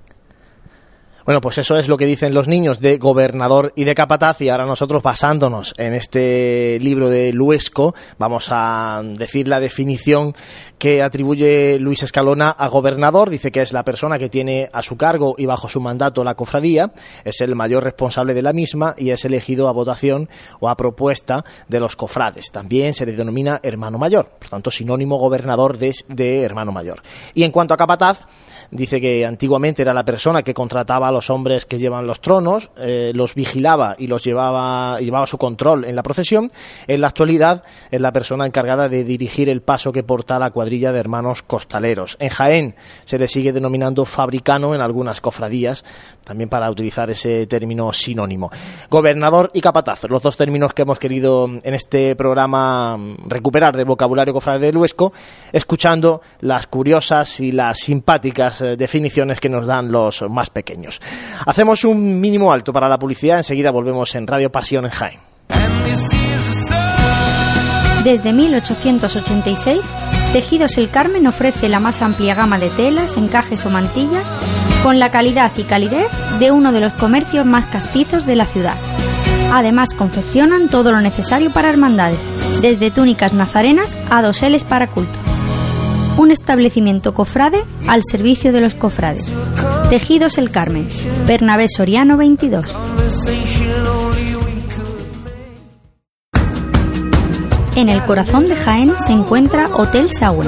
Bueno, pues eso es lo que dicen los niños de gobernador y de capataz y ahora nosotros basándonos en este libro de Luesco vamos a decir la definición que atribuye Luis Escalona a gobernador. Dice que es la persona que tiene a su cargo y bajo su mandato la cofradía, es el mayor responsable de la misma y es elegido a votación o a propuesta de los cofrades. También se le denomina hermano mayor, por tanto sinónimo gobernador de, de hermano mayor. Y en cuanto a capataz, Dice que antiguamente era la persona que contrataba los hombres que llevan los tronos, eh, los vigilaba y los llevaba, llevaba su control en la procesión. En la actualidad es la persona encargada de dirigir el paso que porta la cuadrilla de hermanos costaleros. En Jaén se le sigue denominando fabricano en algunas cofradías, también para utilizar ese término sinónimo. Gobernador y capataz, los dos términos que hemos querido en este programa mm, recuperar del vocabulario cofrade de Luesco, escuchando las curiosas y las simpáticas eh, definiciones que nos dan los más pequeños. Hacemos un mínimo alto para la publicidad, enseguida volvemos en Radio Pasión en Jaén. Desde 1886, Tejidos El Carmen ofrece la más amplia gama de telas, encajes o mantillas con la calidad y calidez de uno de los comercios más castizos de la ciudad. Además, confeccionan todo lo necesario para hermandades, desde túnicas nazarenas a doseles para culto. Un establecimiento cofrade al servicio de los cofrades. Tejidos El Carmen, Bernabé Soriano 22. En el corazón de Jaén se encuentra Hotel Sauen,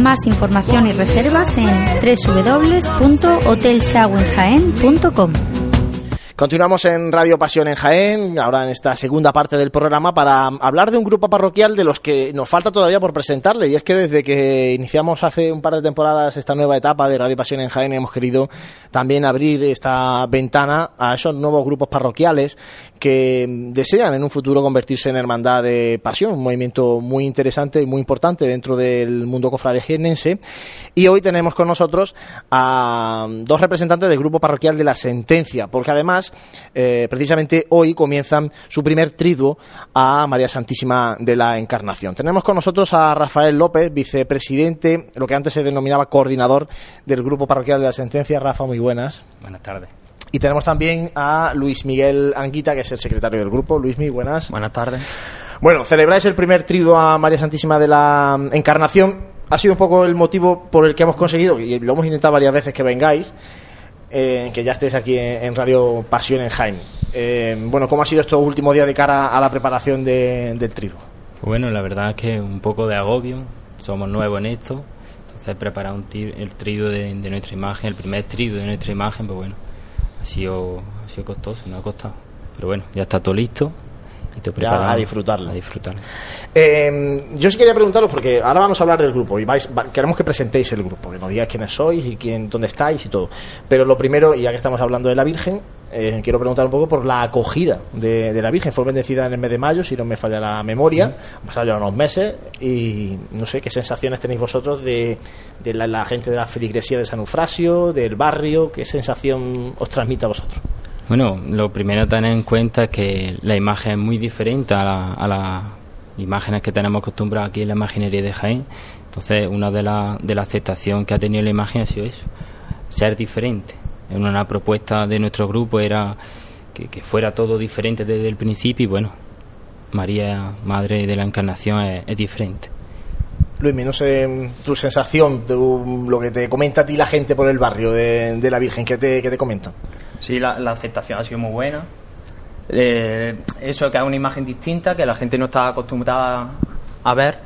Más información y reservas en www.hotelshawenjaen.com. Continuamos en Radio Pasión en Jaén, ahora en esta segunda parte del programa, para hablar de un grupo parroquial de los que nos falta todavía por presentarle. Y es que desde que iniciamos hace un par de temporadas esta nueva etapa de Radio Pasión en Jaén, hemos querido también abrir esta ventana a esos nuevos grupos parroquiales que desean en un futuro convertirse en Hermandad de Pasión, un movimiento muy interesante y muy importante dentro del mundo cofrade jiennense. Y hoy tenemos con nosotros a dos representantes del grupo parroquial de la Sentencia, porque además, eh, precisamente hoy comienzan su primer triduo a María Santísima de la Encarnación. Tenemos con nosotros a Rafael López, vicepresidente, lo que antes se denominaba coordinador del grupo parroquial de la Sentencia. Rafa, muy buenas. Buenas tardes. Y tenemos también a Luis Miguel Anguita, que es el secretario del grupo. Luis, muy buenas. Buenas tardes. Bueno, celebráis el primer triduo a María Santísima de la Encarnación. Ha sido un poco el motivo por el que hemos conseguido, y lo hemos intentado varias veces que vengáis, eh, que ya estéis aquí en, Radio Pasión en Jaime. Eh, bueno, ¿cómo ha sido estos últimos días de cara a la preparación de, del trío? Bueno, la verdad es que un poco de agobio, somos nuevos en esto, entonces preparar un el trío de, nuestra imagen, el primer trío de nuestra imagen, pues bueno, ha sido, ha sido costoso, no ha costado. Pero bueno, ya está todo listo a disfrutarlo. A disfrutarlo. Eh, yo sí quería preguntaros, porque ahora vamos a hablar del grupo y vais, queremos que presentéis el grupo, que nos digáis quiénes sois y quién, dónde estáis y todo. Pero lo primero, ya que estamos hablando de la Virgen, eh, quiero preguntar un poco por la acogida de, la Virgen. Fue bendecida en el mes de mayo, si no me falla la memoria. Han pasado ya unos meses y no sé qué sensaciones tenéis vosotros de, la, la, gente de la feligresía de San Eufrasio, del barrio, qué sensación os transmite a vosotros. Bueno, lo primero a tener en cuenta es que la imagen es muy diferente a, las imágenes que tenemos acostumbradas aquí en la imaginería de Jaén. Entonces, una de las de la aceptación que ha tenido la imagen ha sido eso, ser diferente. Una propuesta de nuestro grupo era que, fuera todo diferente desde el principio y bueno, María, Madre de la Encarnación, es, diferente. Luis, no sé tu sensación, lo que te comenta a ti la gente por el barrio de, la Virgen, ¿qué te, qué te comentan? Sí, la, aceptación ha sido muy buena. Eh, eso que es una imagen distinta que la gente no está acostumbrada a ver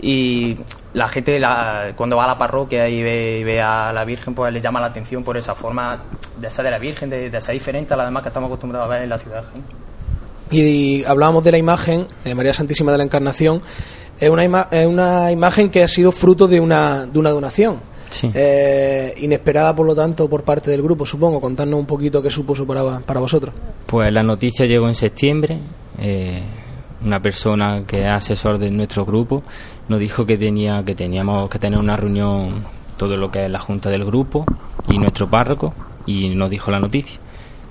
y la gente cuando va a la parroquia y ve, a la Virgen pues le llama la atención por esa forma de ser de la Virgen, de, ser diferente a la demás que estamos acostumbrados a ver en la ciudad. Y, hablábamos de la imagen de María Santísima de la Encarnación, es una, es una imagen que ha sido fruto de una, de una donación. Eh, inesperada, por lo tanto, por parte del grupo, supongo. Contarnos un poquito qué supuso para, para vosotros. Pues la noticia llegó en septiembre. Eh, una persona que es asesor de nuestro grupo nos dijo que tenía que teníamos que tener una reunión todo lo que es la junta del grupo y nuestro párroco y nos dijo la noticia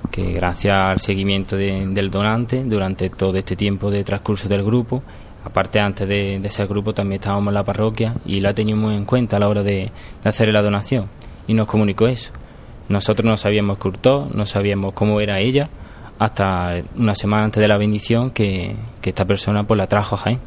que gracias al seguimiento del donante durante todo este tiempo de transcurso del grupo aparte antes de, ese grupo también estábamos en la parroquia y la teníamos en cuenta a la hora de, hacer la donación y nos comunicó eso. Nosotros no sabíamos curto, no sabíamos cómo era ella, hasta una semana antes de la bendición que, que esta persona pues la trajo a Jaén.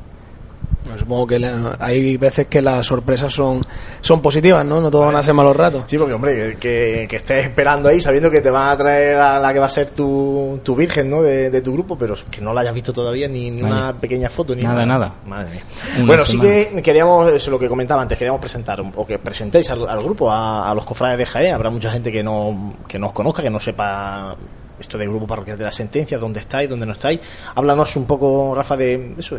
Supongo que hay veces que las sorpresas son, son positivas, ¿no? No todos van a ser malos ratos. Sí, porque, hombre, que, que, estés esperando ahí sabiendo que te van a traer a la que va a ser tu, tu virgen, ¿no? De, tu grupo, pero que no la hayas visto todavía ni, una pequeña foto, ni nada. Nada, Madre mía. Bueno, sí que queríamos, eso lo que comentaba antes, queríamos presentar, o que presentéis al, grupo, a, los cofrades de Jaén. Habrá mucha gente que no, que no os conozca, que no sepa esto del grupo parroquial de la sentencia, dónde estáis, dónde no estáis. Háblanos un poco, Rafa, de eso,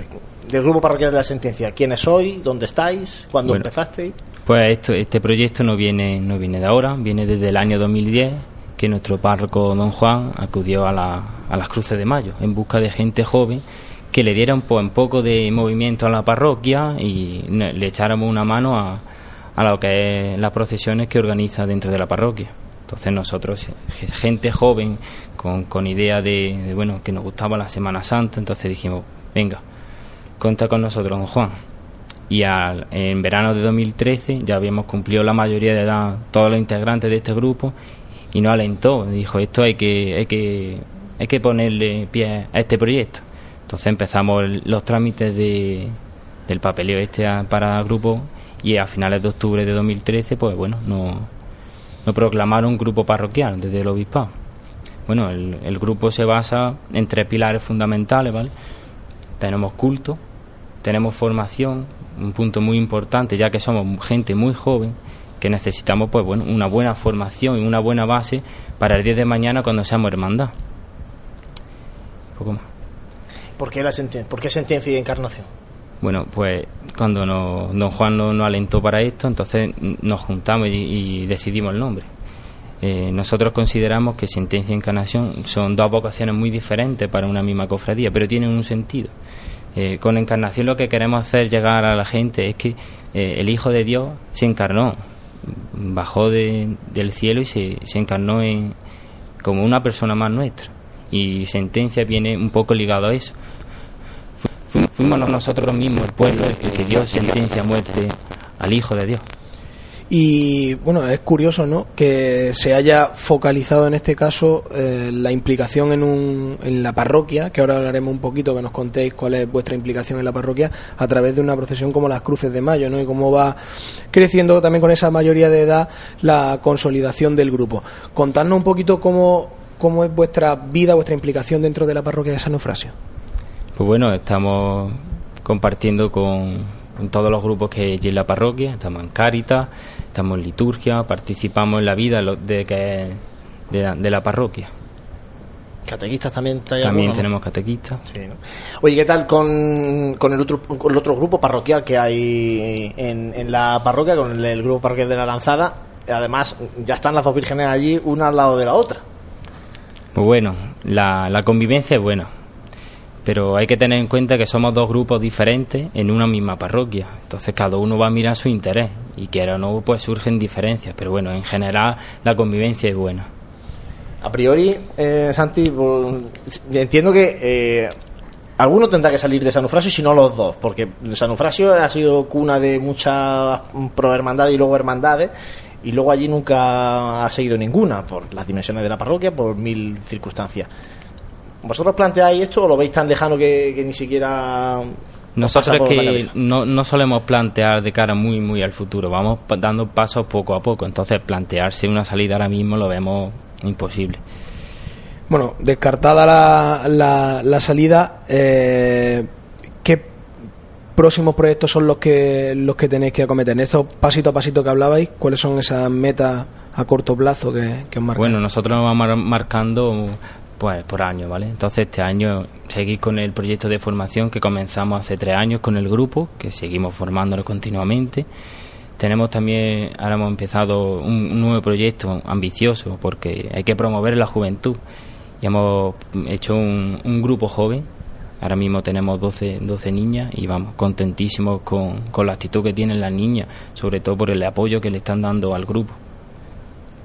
del grupo parroquial de la sentencia. ¿Quiénes sois? ¿Dónde estáis? ¿Cuándo empezasteis? Pues esto, este proyecto no viene, no viene de ahora, viene desde el año 2010 que nuestro párroco don Juan acudió a, la, a las cruces de mayo en busca de gente joven que le diera un, un poco de movimiento a la parroquia y le echáramos una mano a, a lo que es las procesiones que organiza dentro de la parroquia. Entonces nosotros, gente joven, con, con idea de, bueno, que nos gustaba la Semana Santa, entonces dijimos, venga, cuenta con nosotros, don Juan. Y al, en verano de 2013 ya habíamos cumplido la mayoría de edad, todos los integrantes de este grupo, y nos alentó, dijo, esto hay que, hay que, hay que ponerle pie a este proyecto. Entonces empezamos los trámites de, del papeleo este para el grupo y a finales de octubre de 2013, pues bueno, no no proclamaron grupo parroquial desde el obispado. Bueno, el, grupo se basa en tres pilares fundamentales, ¿vale? Tenemos culto, tenemos formación, un punto muy importante, ya que somos gente muy joven, que necesitamos pues bueno, una buena formación y una buena base para el día de mañana cuando seamos hermandad. Un poco más. ¿Por qué, la ¿Por qué sentencia y encarnación? Bueno, pues cuando don Juan nos, alentó para esto, entonces nos juntamos y, decidimos el nombre. Eh, nosotros consideramos que sentencia y encarnación son dos vocaciones muy diferentes para una misma cofradía, pero tienen un sentido. Eh, con encarnación lo que queremos hacer llegar a la gente es que eh, el Hijo de Dios se encarnó, bajó del cielo y se, se encarnó en, como una persona más nuestra. Y sentencia viene un poco ligado a eso fuimos nosotros mismos, el pueblo, el que dio sentencia a muerte al Hijo de Dios. Y bueno, es curioso ¿no? que se haya focalizado en este caso eh, la implicación en, un, en la parroquia, que ahora hablaremos un poquito, que nos contéis cuál es vuestra implicación en la parroquia, a través de una procesión como las Cruces de Mayo, ¿no? y cómo va creciendo también con esa mayoría de edad la consolidación del grupo. Contarnos un poquito cómo cómo es vuestra vida, vuestra implicación dentro de la parroquia de San Eufrasio. Pues bueno, estamos compartiendo con, todos los grupos que hay en la parroquia, estamos en Cáritas, estamos en liturgia, participamos en la vida de, que, de, la, parroquia. ¿Catequistas también? También tenemos catequistas. Oye, ¿qué tal con, con, el otro, con el otro grupo parroquial que hay en, en la parroquia, con el, grupo parroquial de la Lanzada? Además, ya están las dos vírgenes allí, una al lado de la otra. Pues bueno, la, la convivencia es buena pero hay que tener en cuenta que somos dos grupos diferentes en una misma parroquia. Entonces cada uno va a mirar su interés y quiera o no, pues surgen diferencias. Pero bueno, en general la convivencia es buena. A priori, eh, Santi, entiendo que eh, alguno tendrá que salir de San Eufrasio, si no los dos, porque San Eufrasio ha sido cuna de muchas prohermandades y luego hermandades, y luego allí nunca ha seguido ninguna, por las dimensiones de la parroquia, por mil circunstancias. ¿Vosotros planteáis esto o lo veis tan lejano que, ni siquiera... Nosotros que no, no solemos plantear de cara muy muy al futuro, vamos dando pasos poco a poco, entonces plantearse una salida ahora mismo lo vemos imposible. Bueno, descartada la, la, salida, eh, ¿qué próximos proyectos son los que los que tenéis que acometer? En estos pasito a pasito que hablabais, ¿cuáles son esas metas a corto plazo que, que os marcan? Bueno, nosotros nos vamos marcando pues por año, ¿vale? Entonces este año seguir con el proyecto de formación que comenzamos hace tres años con el grupo, que seguimos formándolo continuamente. Tenemos también, ahora hemos empezado un, nuevo proyecto ambicioso porque hay que promover la juventud y hemos hecho un, un grupo joven. Ahora mismo tenemos 12, 12 niñas y vamos contentísimos con, con la actitud que tienen las niñas, sobre todo por el apoyo que le están dando al grupo.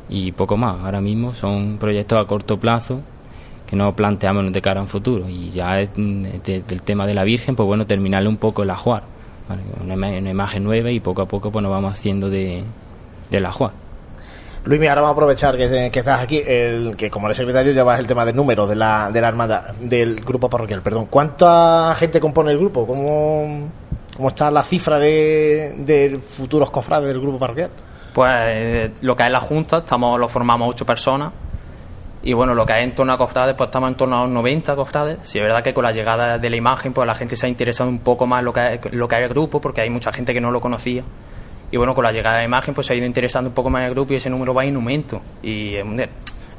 Y poco más, ahora mismo son proyectos a corto plazo que no planteamos de cara a un futuro. Y ya del tema de la Virgen, pues bueno, terminarle un poco el ajuar. Una, imagen nueva y poco a poco pues nos vamos haciendo de, del ajuar. Luis, ahora vamos a aprovechar que, que, estás aquí, el, que como eres secretario llevas el tema del número de la, de la armada, del grupo parroquial, perdón. ¿Cuánta gente compone el grupo? ¿Cómo, cómo está la cifra de, de futuros cofrades del grupo parroquial? Pues eh, lo que es la Junta, estamos lo formamos ocho personas, y bueno, lo que hay en torno a cofrades, pues estamos en torno a los 90 cofrades. Si es verdad que con la llegada de la imagen, pues la gente se ha interesado un poco más lo que es, lo que hay el grupo, porque hay mucha gente que no lo conocía. Y bueno, con la llegada de la imagen, pues se ha ido interesando un poco más el grupo y ese número va en aumento. Y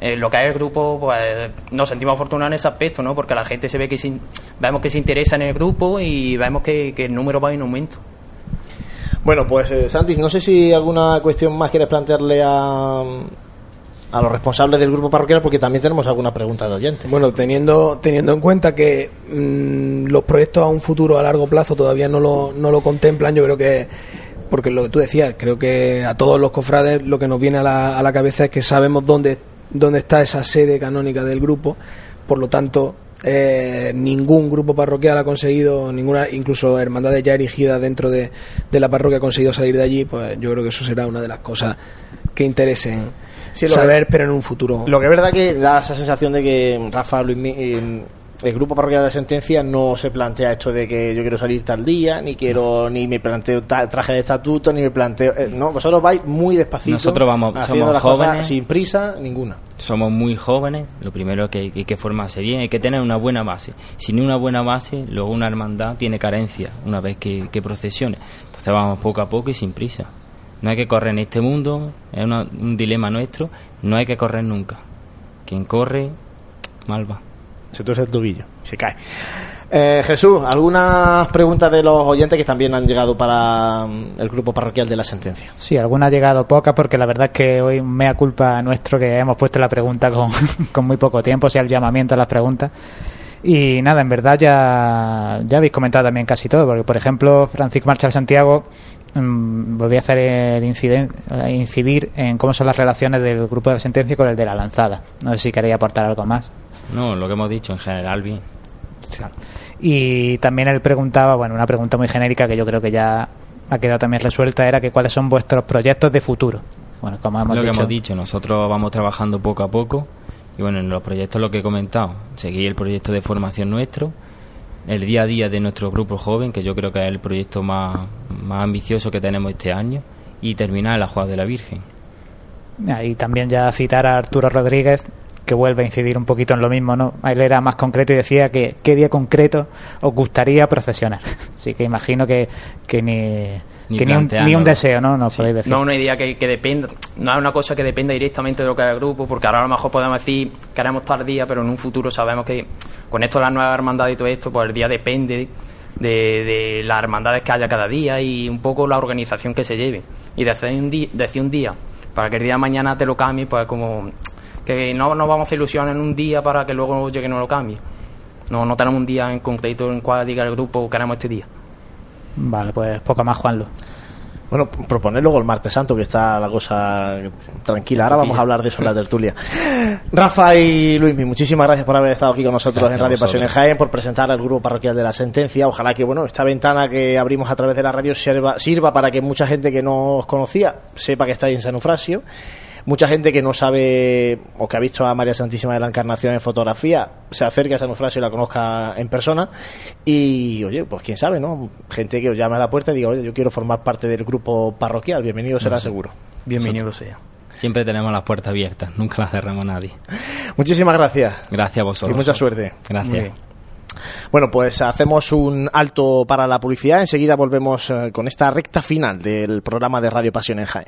eh, lo que hay el grupo, pues nos sentimos afortunados en ese aspecto, ¿no? Porque la gente se ve que vemos que se interesa en el grupo y vemos que, el número va en aumento. Bueno, pues eh, Santis, no sé si alguna cuestión más quieres plantearle a, a los responsables del grupo parroquial porque también tenemos alguna pregunta de oyente. Bueno, teniendo, teniendo en cuenta que mm, los proyectos a un futuro a largo plazo todavía no lo, no lo contemplan, yo creo que, porque lo que tú decías, creo que a todos los cofrades lo que nos viene a la, a la cabeza es que sabemos dónde, dónde está esa sede canónica del grupo, por lo tanto, eh, ningún grupo parroquial ha conseguido, ninguna, incluso hermandades ya erigidas dentro de, de la parroquia ha conseguido salir de allí, pues yo creo que eso será una de las cosas que interesen saber, pero en un futuro. Lo que es verdad que da esa sensación de que Rafa, Luis, eh, el grupo parroquial de sentencia no se plantea esto de que yo quiero salir tal día, ni quiero, ni me planteo traje de estatuto, ni me planteo. Eh, no, vosotros vais muy despacito. Nosotros vamos, somos jóvenes. sin prisa ninguna. Somos muy jóvenes. Lo primero que hay que formarse bien, hay que tener una buena base. Sin una buena base, luego una hermandad tiene carencia una vez que, que procesione. Entonces vamos poco a poco y sin prisa. No hay que correr en este mundo, es un dilema nuestro, no hay que correr nunca. Quien corre, mal va. Se tuerce el tobillo, se cae. Eh, Jesús, algunas preguntas de los oyentes que también han llegado para mm, el grupo parroquial de la sentencia. Sí, alguna ha llegado poca porque la verdad es que hoy mea culpa nuestro que hemos puesto la pregunta con, con muy poco tiempo, o sea, el llamamiento a las preguntas. Y nada, en verdad ya, ya habéis comentado también casi todo, porque por ejemplo Francisco Marchal Santiago volví a hacer el incidir en cómo son las relaciones del grupo de la sentencia con el de la lanzada. No sé si queréis aportar algo más. No, lo que hemos dicho en general bien. Y también él preguntaba, bueno, una pregunta muy genérica que yo creo que ya ha quedado también resuelta, era que cuáles son vuestros proyectos de futuro. Bueno, como hemos lo que hemos dicho, nosotros vamos trabajando poco a poco y bueno, en los proyectos lo que he comentado, seguir el proyecto de formación nuestro, el día a día de nuestro grupo joven, que yo creo que es el proyecto más, más ambicioso que tenemos este año, y terminar la Juega de la Virgen. Y también ya citar a Arturo Rodríguez, que vuelve a incidir un poquito en lo mismo, ¿no? Él era más concreto y decía que qué día concreto os gustaría procesionar. Así que imagino que, que ni Ni que ni, un, ni un deseo, ¿no? Nos podéis decir. No una idea que, que dependa, no es una cosa que dependa directamente de lo que haga el grupo, porque ahora a lo mejor podemos decir queremos tal día, pero en un futuro sabemos que con esto de las nuevas hermandades y todo esto, pues el día depende de, de las hermandades que haya cada día y un poco la organización que se lleve. Y decir un, día, decir un día para que el día de mañana te lo cambie, pues como que no nos vamos a hacer ilusión en un día para que luego llegue y no lo cambie. No, no tenemos un día en concreto en cual diga el grupo queremos este día. Vale, pues poco más, Juanlo. Bueno, proponer luego el martes santo, que está la cosa tranquila. Ahora vamos a hablar de eso en la tertulia. Rafa y Luismi, muchísimas gracias por haber estado aquí con nosotros Gracias en Radio. Pasión en Jaén, por presentar al grupo parroquial de la sentencia. Ojalá que, bueno, esta ventana que abrimos a través de la radio sirva, sirva para que mucha gente que no os conocía sepa que estáis en San Eufrasio. Mucha gente que no sabe o que ha visto a María Santísima de la Encarnación en fotografía se acerque a San Eufrasio y la conozca en persona. Y, oye, pues quién sabe, ¿no? Gente que os llame a la puerta y diga, oye, yo quiero formar parte del grupo parroquial. Bienvenido será seguro. Bienvenido sea. Siempre tenemos las puertas abiertas, nunca las cerramos a nadie. Muchísimas gracias. Gracias a vosotros. Y mucha suerte. Gracias. Bueno, pues hacemos un alto para la publicidad. Enseguida volvemos eh, con esta recta final del programa de Radio Pasión en Jaén.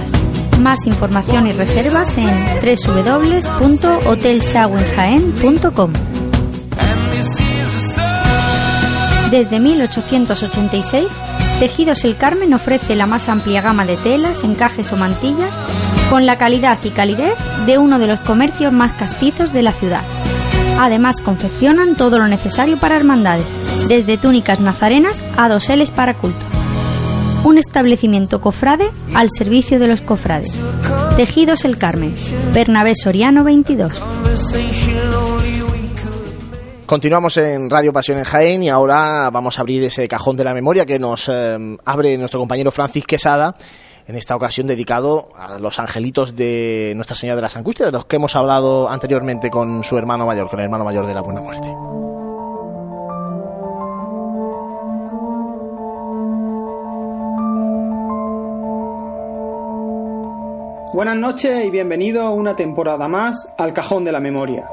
Más información y reservas en www.hotelshawenjaen.com. Desde 1886, Tejidos El Carmen ofrece la más amplia gama de telas, encajes o mantillas con la calidad y calidez de uno de los comercios más castizos de la ciudad. Además, confeccionan todo lo necesario para hermandades, desde túnicas nazarenas a doseles para culto un establecimiento cofrade al servicio de los cofrades. Tejidos El Carmen, Bernabé Soriano 22. Continuamos en Radio Pasión en Jaén y ahora vamos a abrir ese cajón de la memoria que nos eh, abre nuestro compañero Francis Quesada, en esta ocasión dedicado a los angelitos de Nuestra Señora de las Angustias, de los que hemos hablado anteriormente con su hermano mayor, con el hermano mayor de la Buena Muerte. Buenas noches y bienvenido una temporada más al Cajón de la Memoria.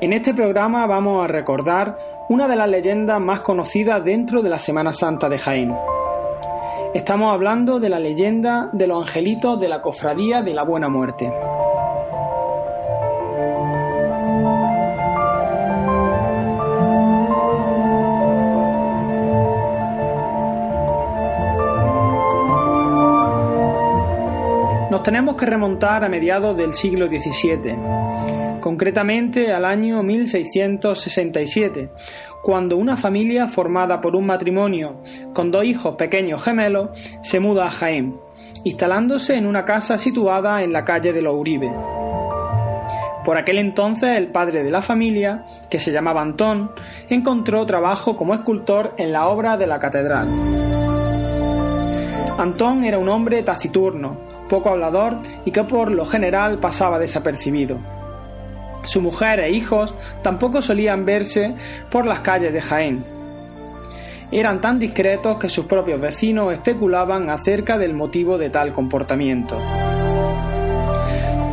En este programa vamos a recordar una de las leyendas más conocidas dentro de la Semana Santa de Jaén. Estamos hablando de la leyenda de los angelitos de la Cofradía de la Buena Muerte. Nos tenemos que remontar a mediados del siglo XVII, concretamente al año 1667, cuando una familia formada por un matrimonio con dos hijos pequeños gemelos se muda a Jaén, instalándose en una casa situada en la calle de los Uribe. Por aquel entonces el padre de la familia, que se llamaba Antón, encontró trabajo como escultor en la obra de la catedral. Antón era un hombre taciturno, poco hablador y que por lo general pasaba desapercibido. Su mujer e hijos tampoco solían verse por las calles de Jaén. Eran tan discretos que sus propios vecinos especulaban acerca del motivo de tal comportamiento.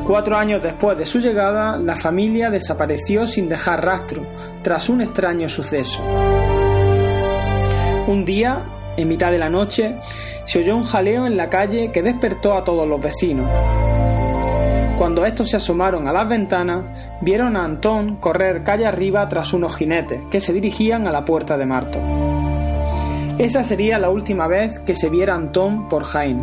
Cuatro años después de su llegada, la familia desapareció sin dejar rastro, tras un extraño suceso. Un día, en mitad de la noche, se oyó un jaleo en la calle que despertó a todos los vecinos. Cuando estos se asomaron a las ventanas, vieron a Antón correr calle arriba tras unos jinetes que se dirigían a la puerta de Marto. Esa sería la última vez que se viera Antón por Jaén.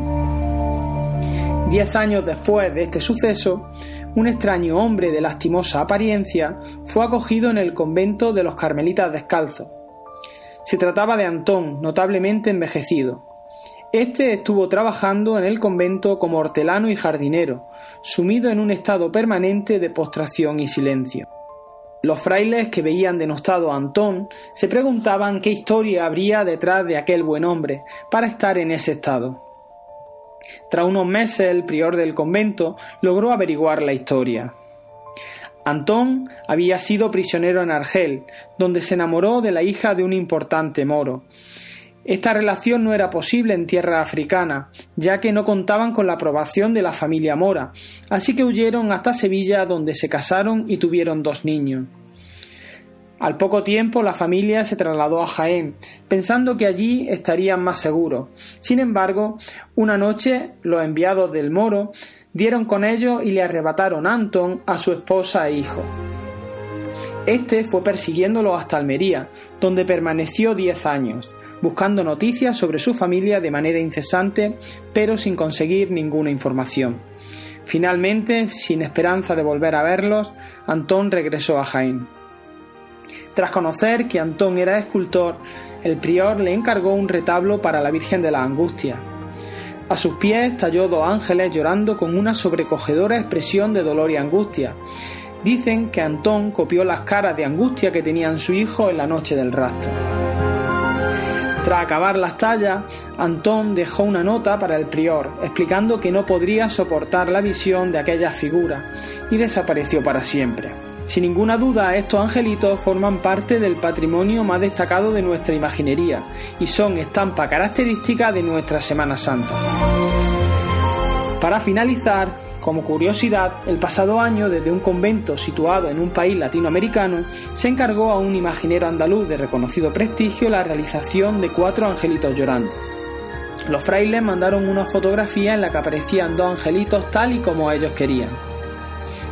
Diez años después de este suceso, un extraño hombre de lastimosa apariencia fue acogido en el convento de los Carmelitas Descalzos. Se trataba de Antón, notablemente envejecido. Este estuvo trabajando en el convento como hortelano y jardinero, sumido en un estado permanente de postración y silencio. Los frailes que veían denostado a Antón se preguntaban qué historia habría detrás de aquel buen hombre para estar en ese estado. Tras unos meses el prior del convento logró averiguar la historia. Antón había sido prisionero en Argel, donde se enamoró de la hija de un importante moro. Esta relación no era posible en tierra africana, ya que no contaban con la aprobación de la familia mora, así que huyeron hasta Sevilla donde se casaron y tuvieron dos niños. Al poco tiempo la familia se trasladó a Jaén, pensando que allí estarían más seguros. Sin embargo, una noche los enviados del moro dieron con ellos y le arrebataron a Antón a su esposa e hijo. Este fue persiguiéndolo hasta Almería, donde permaneció diez años, buscando noticias sobre su familia de manera incesante, pero sin conseguir ninguna información. Finalmente, sin esperanza de volver a verlos, Antón regresó a Jaén. Tras conocer que Antón era escultor, el prior le encargó un retablo para la Virgen de la Angustia. A sus pies talló dos ángeles llorando con una sobrecogedora expresión de dolor y angustia. Dicen que Antón copió las caras de angustia que tenían su hijo en la noche del rastro. Tras acabar las tallas, Antón dejó una nota para el prior, explicando que no podría soportar la visión de aquella figura, y desapareció para siempre. Sin ninguna duda, estos angelitos forman parte del patrimonio más destacado de nuestra imaginería y son estampa característica de nuestra Semana Santa. Para finalizar, como curiosidad, el pasado año, desde un convento situado en un país latinoamericano, se encargó a un imaginero andaluz de reconocido prestigio la realización de cuatro angelitos llorando. Los frailes mandaron una fotografía en la que aparecían dos angelitos tal y como ellos querían.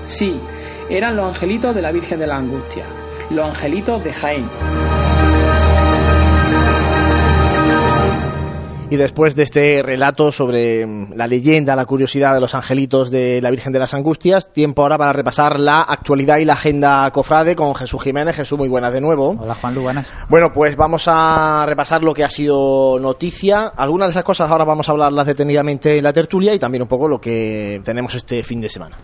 Sí, eran los angelitos de la Virgen de la Angustia, los angelitos de Jaén. Y después de este relato sobre mm, la leyenda, la curiosidad de los angelitos de la Virgen de las Angustias, tiempo ahora para repasar la actualidad y la agenda cofrade con Jesús Jiménez. Jesús, muy buenas de nuevo. Hola Juan Lu, buenas. Bueno, pues vamos a repasar lo que ha sido noticia. Algunas de esas cosas ahora vamos a hablarlas detenidamente en la tertulia y también un poco lo que tenemos este fin de semana.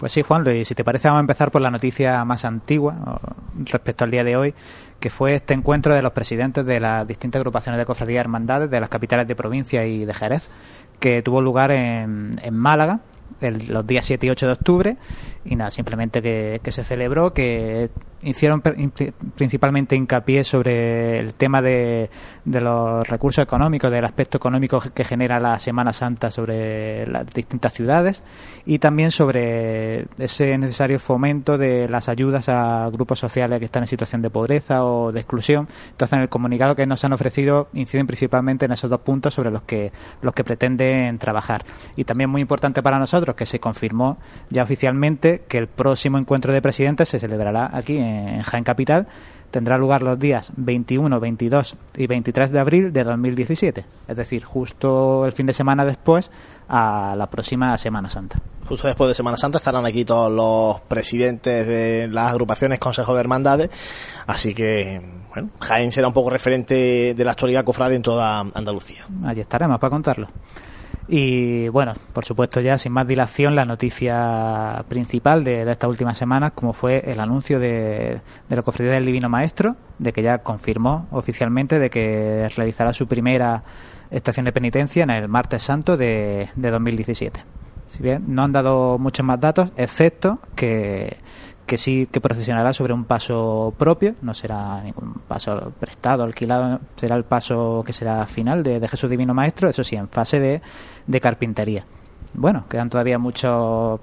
Pues sí, Juan Luis, si te parece vamos a empezar por la noticia más antigua respecto al día de hoy, que fue este encuentro de los presidentes de las distintas agrupaciones de cofradías hermandades de las capitales de provincia y de Jerez, que tuvo lugar en, Málaga los días 7 y 8 de octubre y nada, simplemente que, que se celebró, que hicieron principalmente hincapié sobre el tema de, de, los recursos económicos, del aspecto económico que genera la Semana Santa sobre las distintas ciudades y también sobre ese necesario fomento de las ayudas a grupos sociales que están en situación de pobreza o de exclusión. Entonces, en el comunicado que nos han ofrecido inciden principalmente en esos dos puntos sobre los que los que pretenden trabajar. Y también muy importante para nosotros que se confirmó ya oficialmente que el próximo encuentro de presidentes se celebrará aquí en Jaén Capital tendrá lugar los días 21, 22 y 23 de abril de 2017, es decir, justo el fin de semana después a la próxima Semana Santa. Justo después de Semana Santa estarán aquí todos los presidentes de las agrupaciones Consejo de Hermandades, así que bueno, Jaén será un poco referente de la actualidad cofrade en toda Andalucía. Allí estaremos para contarlo. Y bueno, por supuesto ya sin más dilación la noticia principal de, estas últimas semanas, como fue el anuncio de, de la Cofradía del Divino Maestro, de que ya confirmó oficialmente de que realizará su primera estación de penitencia en el martes santo de, de 2017. Si bien no han dado muchos más datos, excepto que que sí que procesionará sobre un paso propio, no será ningún paso prestado, alquilado, será el paso que será final de, Jesús Divino Maestro, eso sí, en fase de, de carpintería. Bueno, quedan todavía muchos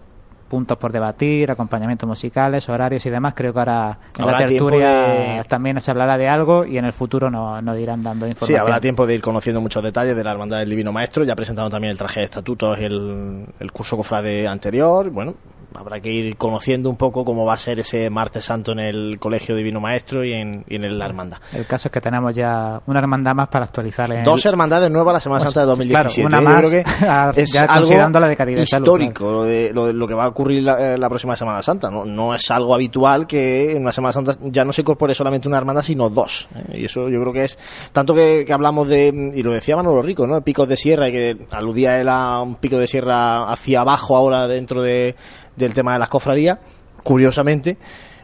puntos por debatir, acompañamientos musicales, horarios y demás. Creo que ahora en la tertulia también se hablará de algo y en el futuro nos no irán dando información. Sí, habrá tiempo de ir conociendo muchos detalles de la Hermandad del Divino Maestro. Ya presentaron también el traje de estatutos y el, el curso cofrade anterior. Bueno, habrá que ir conociendo un poco cómo va a ser ese martes santo en el Colegio Divino Maestro y en, y en la hermandad. El caso es que tenemos ya una hermandad más para actualizar. en Dos el- hermandades nuevas la Semana Pues, Santa de 2017. claro, una Yo más, creo que a- es ya algo considerando la de Caridad y Salud, histórico lo, de, lo, de- lo que va a ocurrir la, eh, la próxima Semana Santa. ¿no? no es algo habitual que en una Semana Santa ya no se incorpore solamente una hermandad, sino dos. ¿eh? Y eso yo creo que es tanto que, que hablamos de, y lo decía Manolo Rico, ¿no? Picos de sierra, y que aludía él a un pico de sierra hacia abajo ahora dentro de, del tema de las cofradías. Curiosamente,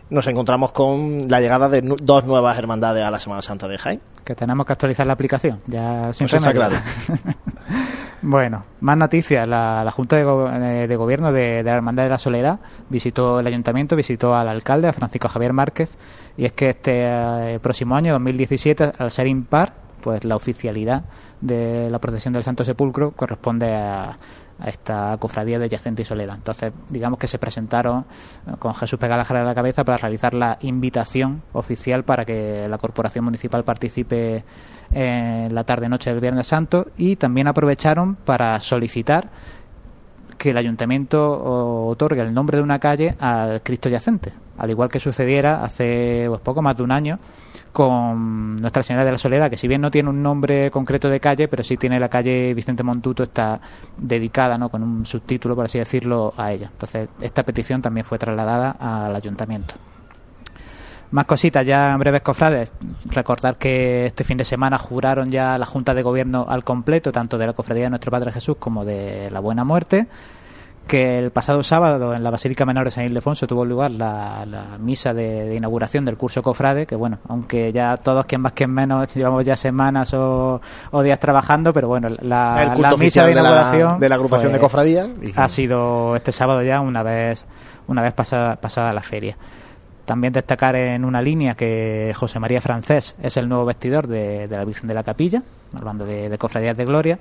nos encontramos con la llegada de nu- dos nuevas hermandades a la Semana Santa de Jaén. que tenemos que actualizar la aplicación. Ya está remedio. claro. bueno, más noticias. La, la Junta de, Go- eh, de Gobierno de, de la Hermandad de la Soledad visitó el ayuntamiento, visitó al alcalde, a Francisco Javier Márquez, y es que este eh, próximo año, 2017, al ser impar, pues la oficialidad de la procesión del Santo Sepulcro corresponde a, a esta cofradía de Yacente y Soledad. Entonces, digamos que se presentaron eh, con Jesús Pegalajara a la cabeza para realizar la invitación oficial para que la Corporación Municipal participe en la tarde-noche del Viernes Santo y también aprovecharon para solicitar que el ayuntamiento otorgue el nombre de una calle al Cristo yacente, al igual que sucediera hace pues, poco más de un año con Nuestra Señora de la Soledad, que si bien no tiene un nombre concreto de calle, pero sí tiene la calle Vicente Montuto, está dedicada ¿no? con un subtítulo, por así decirlo, a ella. Entonces, esta petición también fue trasladada al ayuntamiento. Más cositas ya en breves cofrades. Recordar que este fin de semana juraron ya la Junta de Gobierno al completo, tanto de la Cofradía de Nuestro Padre Jesús como de la Buena Muerte. Que el pasado sábado en la Basílica Menor de San Ildefonso tuvo lugar la, la misa de, de inauguración del curso cofrade. Que bueno, aunque ya todos, quien más, quien menos, llevamos ya semanas o, o días trabajando, pero bueno, la, la misa de de la- inauguración de la agrupación fue- de cofradías. ha sido este sábado ya una vez una vez pasada, pasada la feria. También destacar en una línea que José María Francés es el nuevo vestidor de, la Virgen de la Capilla, hablando de, de cofradías de gloria.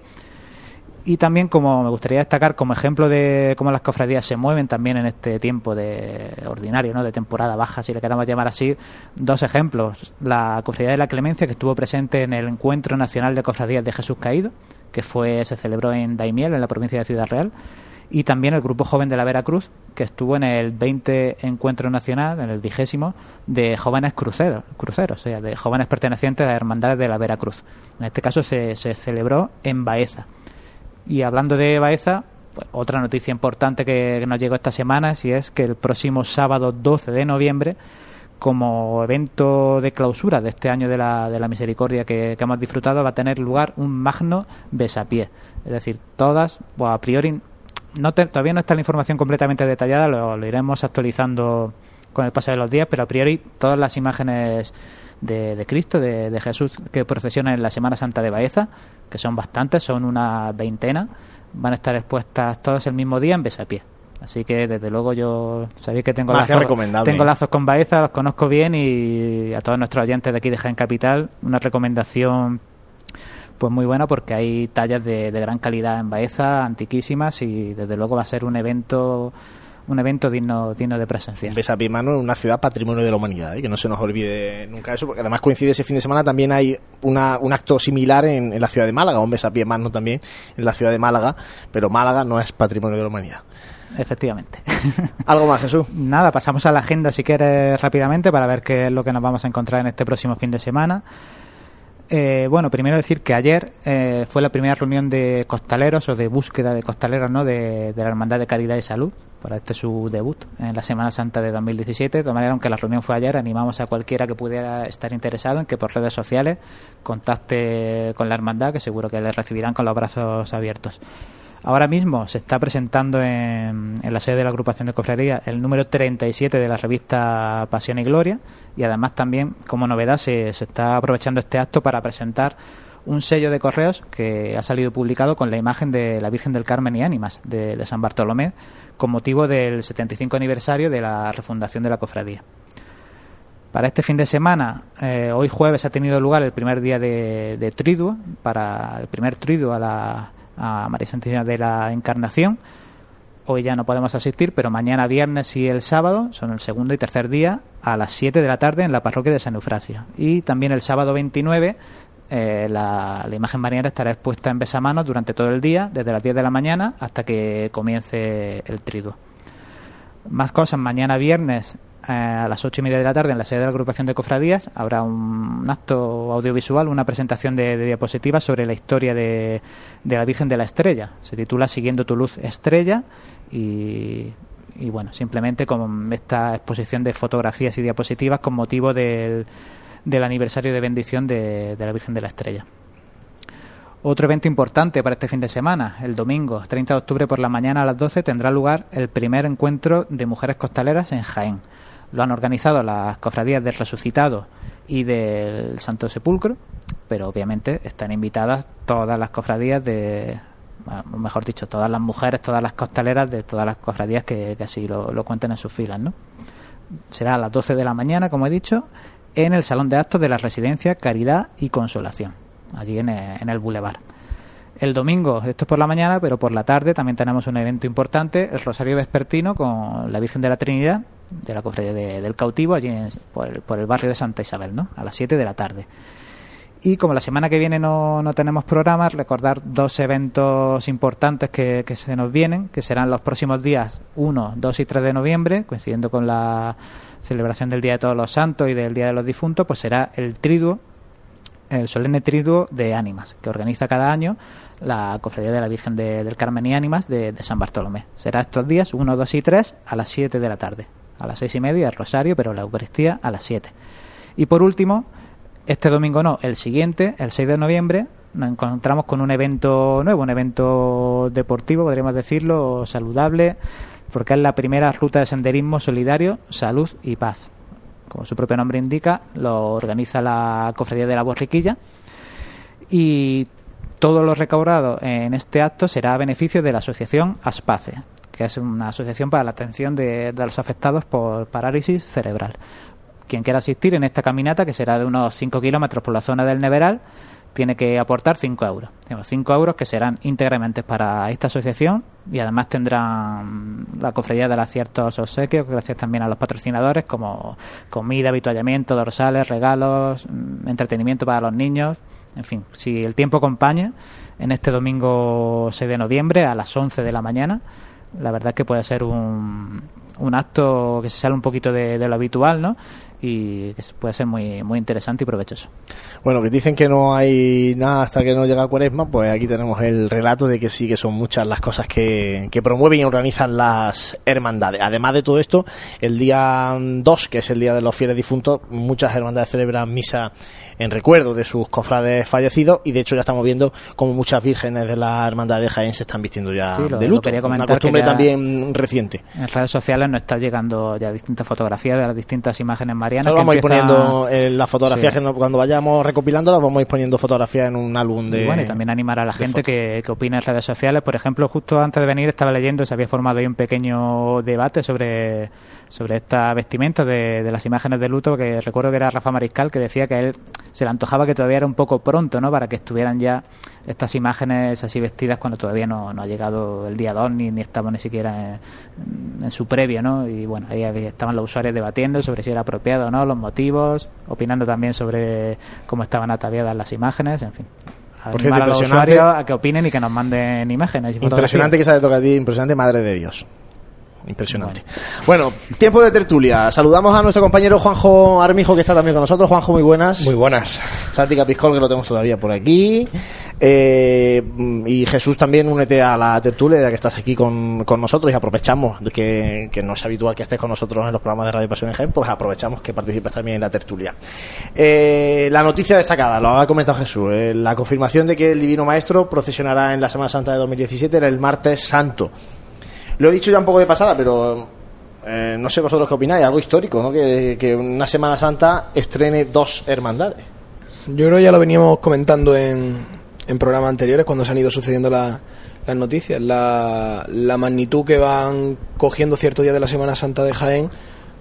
Y también como me gustaría destacar como ejemplo de cómo las cofradías se mueven también en este tiempo de ordinario, ¿no? de temporada baja, si le queramos llamar así, dos ejemplos. La cofradía de la Clemencia que estuvo presente en el Encuentro Nacional de Cofradías de Jesús Caído, que fue se celebró en Daimiel, en la provincia de Ciudad Real, y también el grupo joven de la Veracruz, que estuvo en el 20 Encuentro Nacional, en el vigésimo, de jóvenes cruceros, cruceros, o sea, de jóvenes pertenecientes a hermandades de la Veracruz. En este caso se, celebró en Baeza. Y hablando de Baeza, pues, otra noticia importante que, nos llegó esta semana, si es que el próximo sábado 12 de noviembre, como evento de clausura de este año de la, de la misericordia que, que hemos disfrutado, va a tener lugar un magno besapié. Es decir, todas, pues, a priori, no te- todavía no está la información completamente detallada, lo, lo iremos actualizando con el paso de los días, pero a priori todas las imágenes de, de Cristo, de, de Jesús que procesionan en la Semana Santa de Baeza, que son bastantes, son una veintena, van a estar expuestas todas el mismo día en Besapié. Así que desde luego yo sabéis que tengo lazos, tengo lazos con Baeza, los conozco bien y a todos nuestros oyentes de aquí de Jaén Capital una recomendación pues muy buena porque hay tallas de, de gran calidad en Baeza, antiquísimas y desde luego va a ser un evento un evento digno digno de presenciar. Besapié Mano en una ciudad patrimonio de la humanidad, ¿eh? que no se nos olvide nunca eso, porque además coincide ese fin de semana, también hay una, un acto similar en, en la ciudad de Málaga, un Besapié Mano también en la ciudad de Málaga, pero Málaga no es patrimonio de la humanidad. Efectivamente. ¿Algo más, Jesús? Nada, pasamos a la agenda si quieres rápidamente para ver qué es lo que nos vamos a encontrar en este próximo fin de semana. Eh, bueno, primero decir que ayer eh, fue la primera reunión de costaleros o de búsqueda de costaleros ¿no? de, la Hermandad de Caridad y Salud para este su debut en la Semana Santa de 2017. De todas maneras, aunque la reunión fue ayer, animamos a cualquiera que pudiera estar interesado en que por redes sociales contacte con la Hermandad, que seguro que le recibirán con los brazos abiertos. Ahora mismo se está presentando en, en la sede de la agrupación de cofradía el número 37 de la revista Pasión y Gloria y además también como novedad se, está aprovechando este acto para presentar un sello de correos que ha salido publicado con la imagen de la Virgen del Carmen y Ánimas de, de San Bartolomé con motivo del 75 aniversario de la refundación de la cofradía. Para este fin de semana, eh, hoy jueves ha tenido lugar el primer día de, de triduo, para el primer triduo a la a María Santísima de la Encarnación. Hoy ya no podemos asistir, pero mañana viernes y el sábado son el segundo y tercer día a las 7 de la tarde en la parroquia de San Eufrasio. Y también el sábado 29 eh, la, imagen mariana estará expuesta en besamanos durante todo el día, desde las 10 de la mañana hasta que comience el triduo. Más cosas, mañana viernes a las ocho y media de la tarde en la sede de la agrupación de cofradías habrá un, acto audiovisual, una presentación de, diapositivas sobre la historia de, de, la Virgen de la Estrella. Se titula Siguiendo tu luz estrella y, y bueno, simplemente con esta exposición de fotografías y diapositivas con motivo del, del aniversario de bendición de, de la Virgen de la Estrella. Otro evento importante para este fin de semana, el domingo 30 de octubre por la mañana a las 12 tendrá lugar el primer encuentro de mujeres costaleras en Jaén. Lo han organizado las cofradías del Resucitado y del Santo Sepulcro, pero obviamente están invitadas todas las cofradías de, mejor dicho, todas las mujeres, todas las costaleras de todas las cofradías que, así lo, cuenten en sus filas, ¿no? Será a las 12 de la mañana, como he dicho, en el Salón de Actos de la Residencia Caridad y Consolación allí en el, Boulevard. El domingo, esto es por la mañana, pero por la tarde también tenemos un evento importante, el Rosario Vespertino con la Virgen de la Trinidad, de la Cofradía del Cautivo, allí por, el, barrio de Santa Isabel, ¿no? a las 7 de la tarde. Y como la semana que viene no, no tenemos programas, recordar dos eventos importantes que, que, se nos vienen, que serán los próximos días 1, 2 y 3 de noviembre, coincidiendo con la celebración del Día de Todos los Santos y del Día de los Difuntos, pues será el triduo el solemne triduo de ánimas, que organiza cada año la Cofradía de la Virgen del Carmen y Ánimas de, San Bartolomé. Será estos días 1, 2 y 3 a las 7 de la tarde. A las 6 y media el Rosario, pero la Eucaristía a las 7. Y por último, este domingo no, el siguiente, el 6 de noviembre, nos encontramos con un evento nuevo, un evento deportivo, podríamos decirlo, saludable, porque es la primera ruta de senderismo solidario, salud y paz. Como su propio nombre indica, lo organiza la Cofradía de la Borriquilla. Y todo lo recaudado en este acto será a beneficio de la asociación ASPACE, que es una asociación para la atención de, los afectados por parálisis cerebral. Quien quiera asistir en esta caminata, que será de unos 5 kilómetros por la zona del Neveral, tiene que aportar 5 euros. 5 euros que serán íntegramente para esta asociación y además tendrán la cofradía de ciertos obsequios, gracias también a los patrocinadores, como comida, habituallamiento, dorsales, regalos, mm, entretenimiento para los niños. En fin, si el tiempo acompaña, en este domingo 6 de noviembre a las 11 de la mañana, la verdad que puede ser un, un acto que se sale un poquito de, de lo habitual, ¿no? Y que puede ser muy, muy interesante y provechoso. Bueno, que dicen que no hay nada hasta que no llega Cuaresma, pues aquí tenemos el relato de que sí que son muchas las cosas que, que promueven y organizan las hermandades. Además de todo esto, el día 2, que es el día de los fieles difuntos, muchas hermandades celebran misa en recuerdo de sus cofrades fallecidos y de hecho ya estamos viendo como muchas vírgenes de la hermandad de Jaén se están vistiendo ya de luto. Una costumbre también reciente. En redes sociales nos está llegando ya distintas fotografías de las distintas imágenes marianas. Vamos a ir poniendo las fotografías que cuando vayamos recopilándolas vamos a ir poniendo fotografías en un álbum de. Y bueno, y también animar a la gente que, que opine en redes sociales. Por ejemplo, justo antes de venir estaba leyendo, se había formado ahí un pequeño debate sobre sobre esta vestimenta de, de, las imágenes de luto, que recuerdo que era Rafa Mariscal, que decía que a él se le antojaba que todavía era un poco pronto, ¿no? Para que estuvieran ya estas imágenes así vestidas cuando todavía no, no ha llegado el día 2 ni, ni estamos ni siquiera en, su previo, ¿no? Y bueno, ahí estaban los usuarios debatiendo sobre si era apropiado o no, los motivos, opinando también sobre cómo estaban ataviadas las imágenes, en fin por cierto, a los usuarios a que opinen y que nos manden imágenes. impresionante que se haya tocado a ti, impresionante, madre de Dios. Impresionante. Bueno. tiempo de tertulia. Saludamos a nuestro compañero Juanjo Armijo, que está también con nosotros. Juanjo, muy buenas. Muy buenas. Santi Capiscol, que lo tenemos todavía por aquí. Eh, y Jesús también, únete a la tertulia, ya que estás aquí con, nosotros y aprovechamos que, que, no es habitual que estés con nosotros en los programas de Radio Pasión en Jaén, pues aprovechamos que participes también en la tertulia. Eh, la noticia destacada, lo ha comentado Jesús, eh, la confirmación de que el Divino Maestro procesionará en la Semana Santa de 2017 era el martes santo. Lo he dicho ya un poco de pasada, pero eh, no sé vosotros qué opináis, algo histórico, ¿no? Que, una Semana Santa estrene dos hermandades. Yo creo que ya lo veníamos comentando en, en programas anteriores cuando se han ido sucediendo las noticias. La, la magnitud que van cogiendo ciertos días de la Semana Santa de Jaén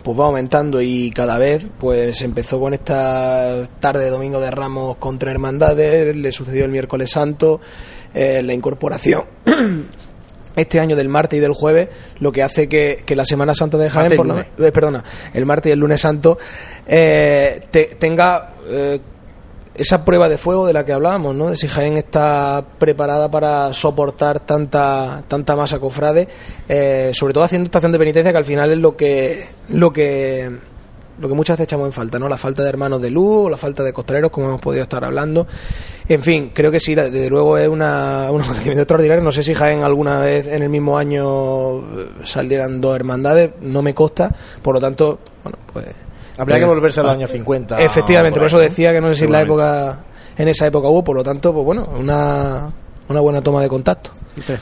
pues va aumentando y cada vez pues empezó con esta tarde de domingo de Ramos contra hermandades, le sucedió el miércoles santo, eh, la incorporación este año del martes y del jueves, lo que hace que, la Semana Santa de Jaén, por eh, perdona, el martes y el lunes santo, eh, tenga eh, esa prueba de fuego de la que hablábamos, ¿no? De si Jaén está preparada para soportar tanta tanta masa cofrade, eh, sobre todo haciendo estación de penitencia, que al final es lo que lo que lo que muchas veces echamos en falta, ¿no? La falta de hermanos de luz, o la falta de costaleros, como hemos podido estar hablando. En fin, creo que sí, desde luego es una, un acontecimiento extraordinario. No sé si Jaén alguna vez en el mismo año eh, salieran dos hermandades, no me consta, por lo tanto, bueno, pues Habría que eh, volverse a los ah, años 50. Efectivamente, por, eso decía que no sé si en la época en esa época hubo, por lo tanto, pues bueno, una, una buena toma de contacto.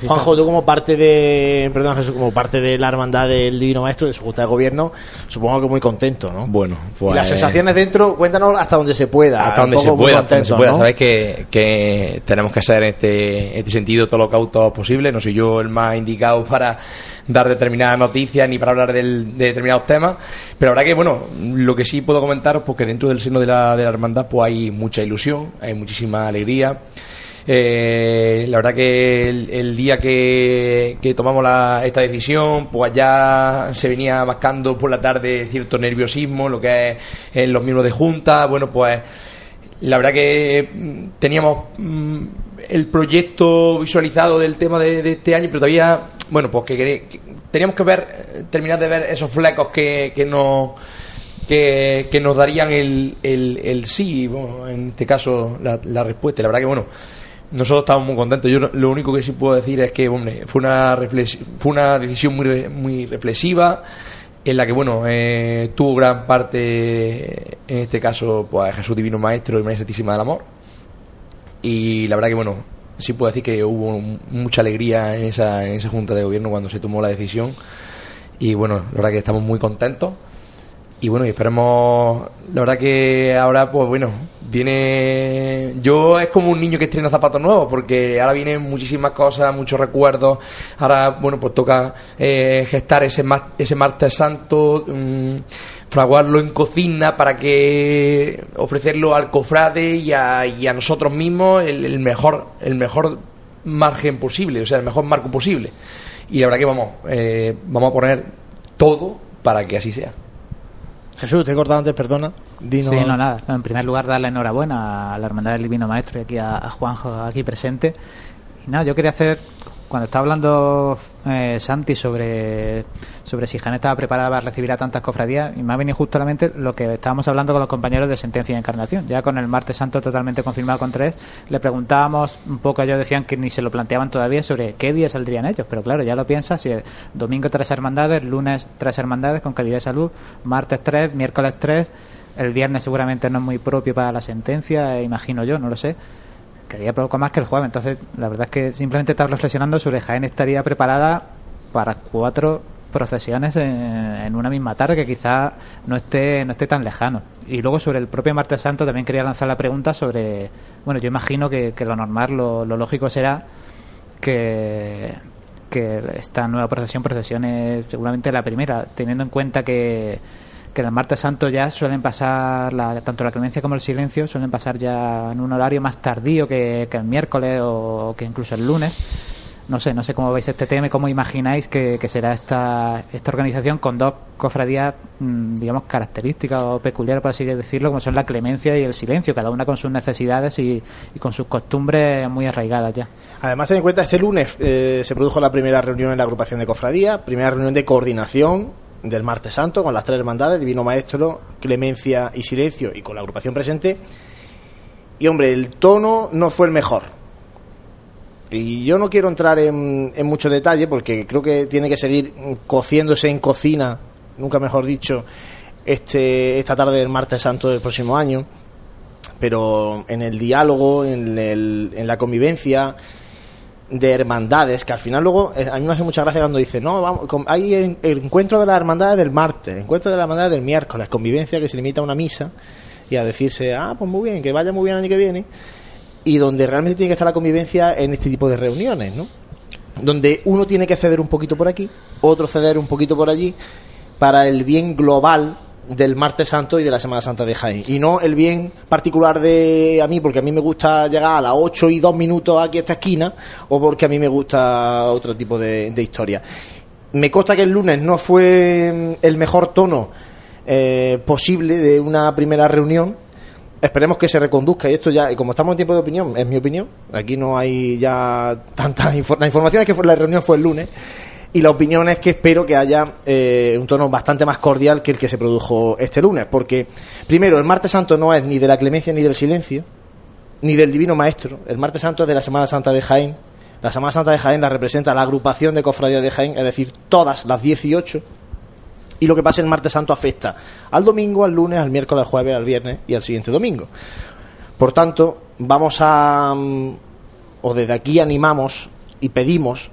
Juanjo, tú como parte de, perdón Jesús, como parte de la hermandad del Divino Maestro, de su Junta de Gobierno, supongo que muy contento, ¿no? Bueno, pues... Y las sensaciones dentro, cuéntanos hasta donde se pueda. hasta donde se pueda, hasta donde se pueda. ¿no? Sabes que, que tenemos que ser en este, este sentido todo lo cautos posible. No soy yo el más indicado para dar determinadas noticias ni para hablar del- de determinados temas. Pero la verdad que, bueno, lo que sí puedo comentaros, pues que dentro del seno de la, de la hermandad pues hay mucha ilusión, hay muchísima alegría. Eh, la verdad que el, día que, que tomamos la- esta decisión, pues ya se venía mascando por la tarde cierto nerviosismo, lo que es eh, los miembros de junta. Bueno, pues la verdad que mm, teníamos mm, el proyecto visualizado del tema de, este año, pero todavía, bueno, pues que, que teníamos que ver, terminar de ver esos flecos que, que nos que, que nos darían el, el, el sí, bueno, en este caso la, respuesta. La verdad que bueno, nosotros estamos muy contentos. Yo lo- único que sí puedo decir es que fue una fue una decisión muy re- muy reflexiva en la que bueno eh, tuvo gran parte en este caso pues Jesús Divino Maestro y María Santísima del Amor. Y la verdad que bueno sí puedo decir que hubo mucha alegría en esa en esa junta de gobierno cuando se tomó la decisión. Y bueno la verdad que estamos muy contentos y bueno, y esperemos, la verdad que ahora, pues bueno, viene, yo es como un niño que estrena zapatos nuevos, porque ahora vienen muchísimas cosas, muchos recuerdos, ahora, bueno, pues toca eh, gestar ese, ese martes santo, mm, fraguarlo en cocina para que ofrecerlo al cofrade y a, nosotros mismos el, el mejor, el mejor margen posible, o sea, el mejor marco posible. Y la verdad que vamos, eh, vamos a poner todo para que así sea. Jesús, te he cortado antes, perdona. Dinos- Sí, no, nada. En primer lugar, darle enhorabuena a la Hermandad del Divino Maestro y aquí a, a Juanjo aquí presente. Y nada, yo quería hacer, cuando estaba hablando eh, Santi sobre, sobre si Jaén estaba preparada para recibir a tantas cofradías, y me ha venido justo a la mente lo que estábamos hablando con los compañeros de Sentencia y Encarnación. Ya con el martes santo totalmente confirmado con tres, le preguntábamos un poco, ellos decían que ni se lo planteaban todavía sobre qué día saldrían ellos, pero claro, ya lo piensas, si es domingo tres hermandades, lunes tres hermandades con calidad de salud, martes tres, miércoles tres, el viernes seguramente no es muy propio para la sentencia, eh, imagino yo, no lo sé. Quería poco más que el jueves. Entonces, la verdad es que simplemente estaba reflexionando sobre Jaén estaría preparada para cuatro procesiones en, una misma tarde que quizá no esté no esté tan lejano y luego sobre el propio martes santo también quería lanzar la pregunta sobre bueno yo imagino que, lo normal lo, lo lógico será que que esta nueva procesión procesione seguramente la primera teniendo en cuenta que que el martes santo ya suelen pasar la- tanto la clemencia como el silencio suelen pasar ya en un horario más tardío que, que el miércoles o que incluso el lunes no sé, no sé cómo veis este tema y cómo imagináis que, que será esta, esta organización con dos cofradías, mm, digamos, características o peculiares, por así decirlo, como son la clemencia y el silencio, cada una con sus necesidades y, y con sus costumbres muy arraigadas ya. Además, ten en cuenta, este lunes eh, se produjo la primera reunión en la agrupación de cofradía, primera reunión de coordinación del martes santo con las tres hermandades, Divino Maestro, Clemencia y Silencio, y con la agrupación presente. Y hombre, el tono no fue el mejor. Y yo no quiero entrar en, en mucho detalle porque creo que tiene que seguir cociéndose en cocina, nunca mejor dicho, este, esta tarde del martes santo del próximo año. Pero en el diálogo, en, el- en la convivencia de hermandades, que al final luego eh, a mí me hace mucha gracia cuando dice, no, vamos, hay el encuentro de las hermandades del martes, el encuentro de las hermandades del miércoles, convivencia que se limita a una misa y a decirse, ah, pues muy bien, que vaya muy bien el año que viene, y donde realmente tiene que estar la convivencia en este tipo de reuniones, ¿no? Donde uno tiene que ceder un poquito por aquí, otro ceder un poquito por allí, para el bien global del martes santo y de la Semana Santa de Jaén. Y no el bien particular de a mí, porque a mí me gusta llegar a las 8 y 2 minutos aquí a esta esquina, o porque a mí me gusta otro tipo de, de historia. Me consta que el lunes no fue mm, el mejor tono eh, posible de una primera reunión, Esperemos que se reconduzca y esto ya, como estamos en tiempo de opinión, es mi opinión, aquí no hay ya tanta información, la información es que fue, la reunión fue el lunes y la opinión es que espero que haya eh, un tono bastante más cordial que el que se produjo este lunes, porque primero, el martes santo no es ni de la clemencia ni del silencio, ni del divino maestro, el martes santo es de la Semana Santa de Jaén, la Semana Santa de Jaén la representa la agrupación de cofradías de Jaén, es decir, todas las 18 y lo que pasa el martes santo afecta al domingo, al lunes, al miércoles, al jueves, al viernes y al siguiente domingo. Por tanto, vamos a, mm, o desde aquí animamos y pedimos,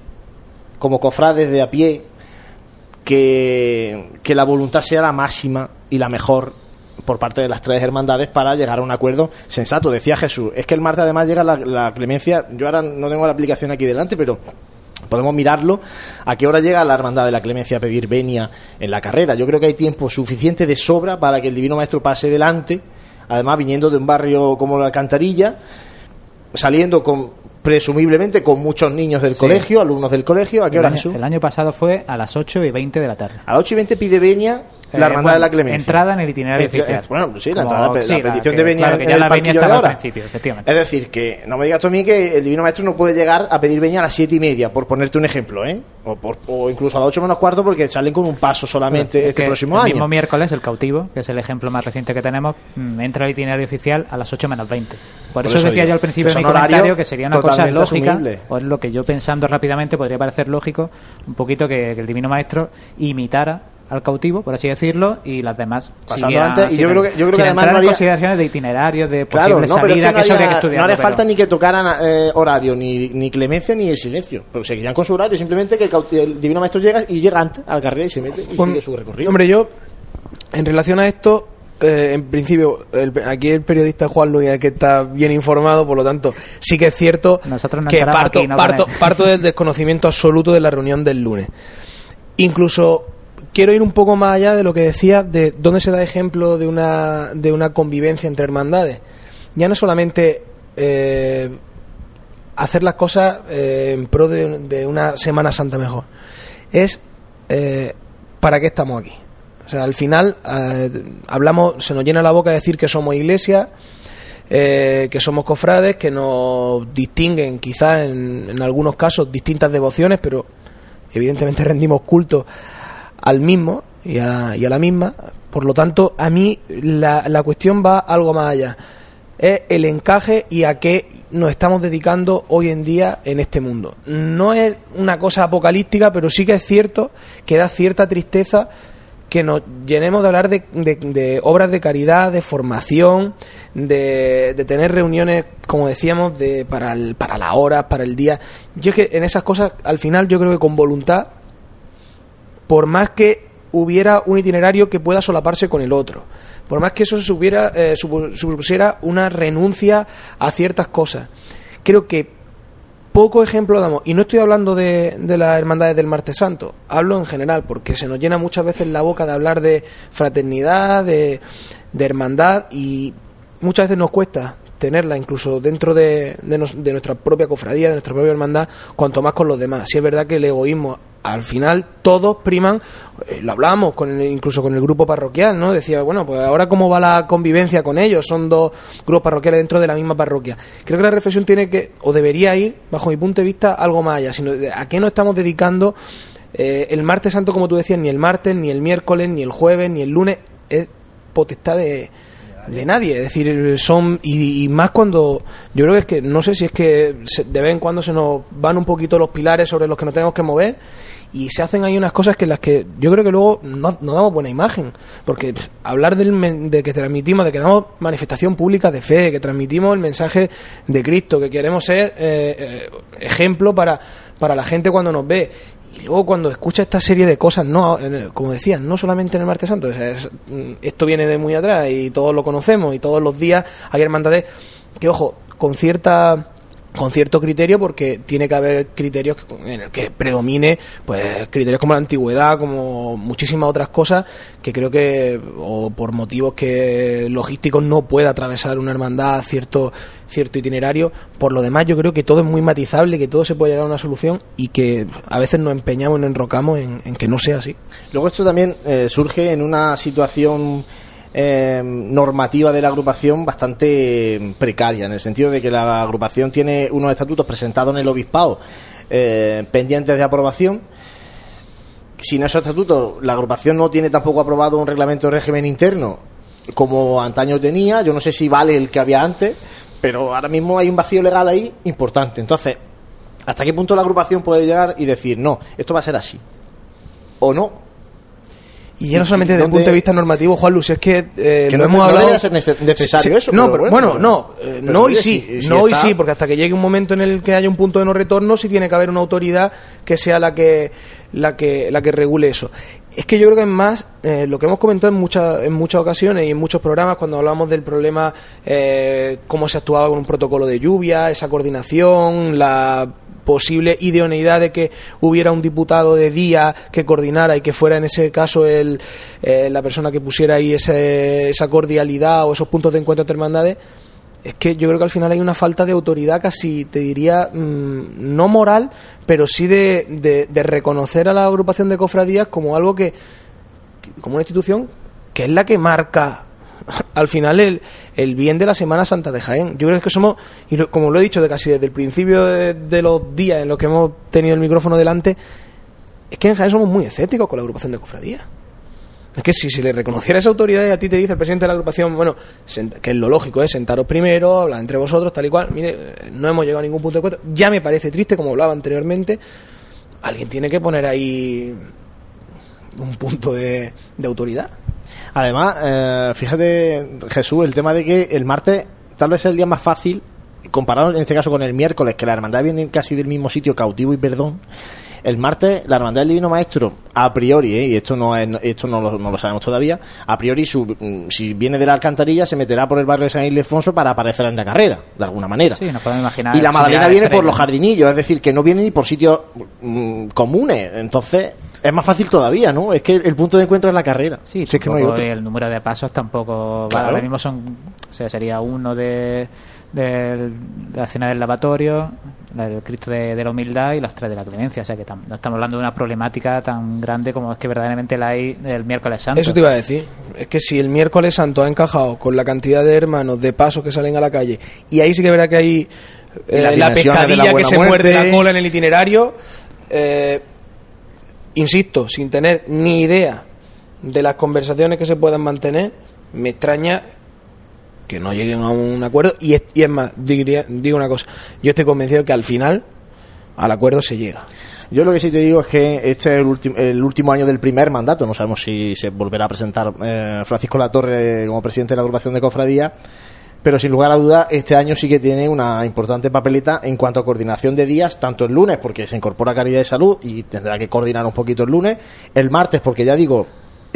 como cofrades de a pie, que, que la voluntad sea la máxima y la mejor por parte de las tres hermandades para llegar a un acuerdo sensato. Decía Jesús, es que el martes además llega la, la clemencia, yo ahora no tengo la aplicación aquí delante, pero podemos mirarlo a qué hora llega la hermandad de la clemencia a pedir venia en la carrera. Yo creo que hay tiempo suficiente de sobra para que el divino maestro pase delante, además viniendo de un barrio como la Alcantarilla, saliendo con presumiblemente con muchos niños del Sí. colegio, alumnos del colegio. ¿A qué El hora, año, Jesús? el año pasado fue a las 8 y 20 de la tarde. A las 8 y 20 pide venia la Eh, hermandad bueno, de la clemencia. Entrada en el itinerario oficial. Bueno, sí, la, Como- entrada, la sí, la petición que- de venia claro, que en ya el la estaba de al ahora. principio, efectivamente. Es decir, que no me digas tú a mí que el divino maestro no puede llegar a pedir venia a las siete y media, por ponerte un ejemplo, ¿eh? O, por- o incluso a las 8 menos cuarto porque salen con un paso solamente Es este que próximo el año. mismo miércoles, el cautivo, que es el ejemplo más reciente que tenemos, mm, entra al itinerario oficial a las 8 menos 20. Por, Por eso, eso decía digo, yo al principio de mi comentario que sería una cosa lógica, o es lo que yo pensando rápidamente podría parecer lógico, un poquito que, que el Divino Maestro imitara al cautivo, por así decirlo, y las demás Pasando antes, y yo creo que- yo creo que además no haría- consideraciones de itinerarios, de Claro, posibles no, pero es que no que había que no haría pero- falta ni que tocaran eh, horario, ni, ni clemencia, ni el silencio. Pero seguirían con su horario, simplemente que el, cauti- el divino maestro llega y llega antes al carrera y se mete y Bueno, sigue su recorrido. Hombre, yo, en relación a esto, eh, en principio, el- aquí el periodista Juan Luis es el que está bien informado, por lo tanto, sí que es cierto Nosotros no que parto, aquí, ¿no? parto, parto del desconocimiento absoluto de la reunión del lunes. Incluso quiero ir un poco más allá de lo que decía de dónde se da ejemplo de una, de una convivencia entre hermandades. Ya no solamente eh, hacer las cosas eh, en pro de, una Semana Santa mejor, es eh, para qué estamos aquí. O sea, al final eh, hablamos, se nos llena la boca de decir que somos iglesia, que somos cofrades, que nos distinguen quizás en, en algunos casos distintas devociones, pero evidentemente rendimos culto al mismo y a, la, y a la misma. Por lo tanto, a mí la, la cuestión va algo más allá. Es el encaje y a qué nos estamos dedicando hoy en día en este mundo. No es una cosa apocalíptica, pero sí que es cierto que da cierta tristeza que nos llenemos de hablar de, de- obras de caridad, de formación, de, de tener reuniones, como decíamos, de para, el- para las horas, para el día. Yo es que en esas cosas, al final, yo creo que con voluntad, por más que hubiera un itinerario que pueda solaparse con el otro, por más que eso supiera, eh, supu- supusiera una renuncia a ciertas cosas, creo que poco ejemplo damos, y no estoy hablando de, de las hermandades del Martes Santo, hablo en general, porque se nos llena muchas veces la boca de hablar de fraternidad, de, de hermandad, y muchas veces nos cuesta tenerla incluso dentro de, de nos- de nuestra propia cofradía, de nuestra propia hermandad, cuanto más con los demás. Si es verdad que el egoísmo, al final todos priman, eh, lo hablábamos con el- incluso con el grupo parroquial, ¿no? Decía, bueno, pues ahora cómo va la convivencia con ellos, son dos grupos parroquiales dentro de la misma parroquia. Creo que la reflexión tiene que, o debería ir, bajo mi punto de vista, algo más allá, sino a qué nos estamos dedicando eh, el martes santo, como tú decías, ni el martes, ni el miércoles, ni el jueves, ni el lunes, es potestad de, de nadie. Es decir, son. Y, y más cuando. Yo creo que es que. No sé si es que de vez en cuando se nos van un poquito los pilares sobre los que nos tenemos que mover. Y se hacen ahí unas cosas que las que yo creo que luego no, no damos buena imagen. Porque hablar del, de que transmitimos, de que damos manifestación pública de fe, que transmitimos el mensaje de Cristo, que queremos ser eh, eh, ejemplo para, para la gente cuando nos ve. Y luego cuando escucha esta serie de cosas, no, como decías, no solamente en el martes santo, o sea, mm, esto viene de muy atrás y todos lo conocemos y todos los días hay hermandades que, ojo, con cierta con cierto criterio porque tiene que haber criterios en el que predomine pues criterios como la antigüedad como muchísimas otras cosas que creo que o por motivos que logísticos no puede atravesar una hermandad cierto cierto itinerario. Por lo demás yo creo que todo es muy matizable que todo se puede llegar a una solución y que a veces nos empeñamos y nos enrocamos en, en que no sea así. Luego esto también eh, surge en una situación eh, normativa de la agrupación bastante precaria, en el sentido de que la agrupación tiene unos estatutos presentados en el obispado eh, pendientes de aprobación. Sin esos estatutos, la agrupación no tiene tampoco aprobado un reglamento de régimen interno como antaño tenía. Yo no sé si vale el que había antes, pero ahora mismo hay un vacío legal ahí importante. Entonces, ¿hasta qué punto la agrupación puede llegar y decir, no, esto va a ser así? ¿O no? Y ya no solamente desde el punto de vista normativo, Juan Luis, es que, eh, Que no- hemos no hablado. debería ser nece- necesario eso, No, pero bueno, bueno, no, eh, no hoy oye, sí, si- si no hoy está- sí, porque hasta que llegue un momento en el que haya un punto de no retorno, sí tiene que haber una autoridad que sea la que la que la que regule eso. Es que yo creo que es más eh, lo que hemos comentado en muchas en muchas ocasiones y en muchos programas cuando hablamos del problema eh, cómo se actuaba con un protocolo de lluvia, esa coordinación, la posible idoneidad de que hubiera un diputado de día que coordinara y que fuera en ese caso el, eh, la persona que pusiera ahí ese- esa cordialidad o esos puntos de encuentro entre hermandades, es que yo creo que al final hay una falta de autoridad casi, te diría, mm, no moral, pero sí de, de- de reconocer a la agrupación de cofradías como algo que, como una institución que es la que marca al final el, el bien de la Semana Santa de Jaén. Yo creo que somos, y lo- como lo he dicho de casi desde el principio de, los días en los que hemos tenido el micrófono delante, es que en Jaén somos muy escépticos con la agrupación de cofradías. Es que si se le reconociera esa autoridad y a ti te dice el presidente de la agrupación, bueno, que es lo lógico, es sentaros primero, hablar entre vosotros, tal y cual, mire, eh, no hemos llegado a ningún punto de encuentro, ya me parece triste, como hablaba anteriormente, alguien tiene que poner ahí un punto de autoridad. Además, eh, fíjate, Jesús, el tema de que el martes tal vez es el día más fácil, comparado en este caso con el miércoles, que la hermandad viene casi del mismo sitio, cautivo y perdón. El martes, la hermandad del Divino Maestro, a priori, ¿eh? y esto no es, esto no lo, no lo sabemos todavía, a priori, su- mm, si viene de la alcantarilla, se meterá por el barrio de San Ildefonso para aparecer en la carrera, de alguna manera. Sí, nos podemos imaginar. Y la Magdalena similar viene por los jardinillos, es decir, que no viene ni por sitios mm, comunes. Entonces, es más fácil todavía, ¿no? Es que el punto de encuentro es la carrera. Sí, Si es que no hay otro. el número de pasos tampoco. vale, ahora mismo son. O sea, sería uno de, de la cena del lavatorio, la del Cristo de, de la humildad y los tres de la clemencia. O sea, que tam- no estamos hablando de una problemática tan grande como es que verdaderamente la hay el miércoles santo. Eso te iba a decir. Es que si el miércoles santo ha encajado con la cantidad de hermanos de pasos que salen a la calle, y ahí sí que verá que hay eh, la pescadilla que se muerde muerte. la cola en el itinerario, eh, insisto, sin tener ni idea de las conversaciones que se puedan mantener, me extraña que no lleguen a un acuerdo. Y es, y es más, diría- digo una cosa, yo estoy convencido que al final al acuerdo se llega. Yo lo que sí te digo es que este es el, el último año del primer mandato. No sabemos si se volverá a presentar eh, Francisco Latorre como presidente de la agrupación de cofradía. Pero sin lugar a duda, este año sí que tiene una importante papeleta en cuanto a coordinación de días, tanto el lunes, porque se incorpora Caridad de Salud y tendrá que coordinar un poquito el lunes. El martes, porque ya digo,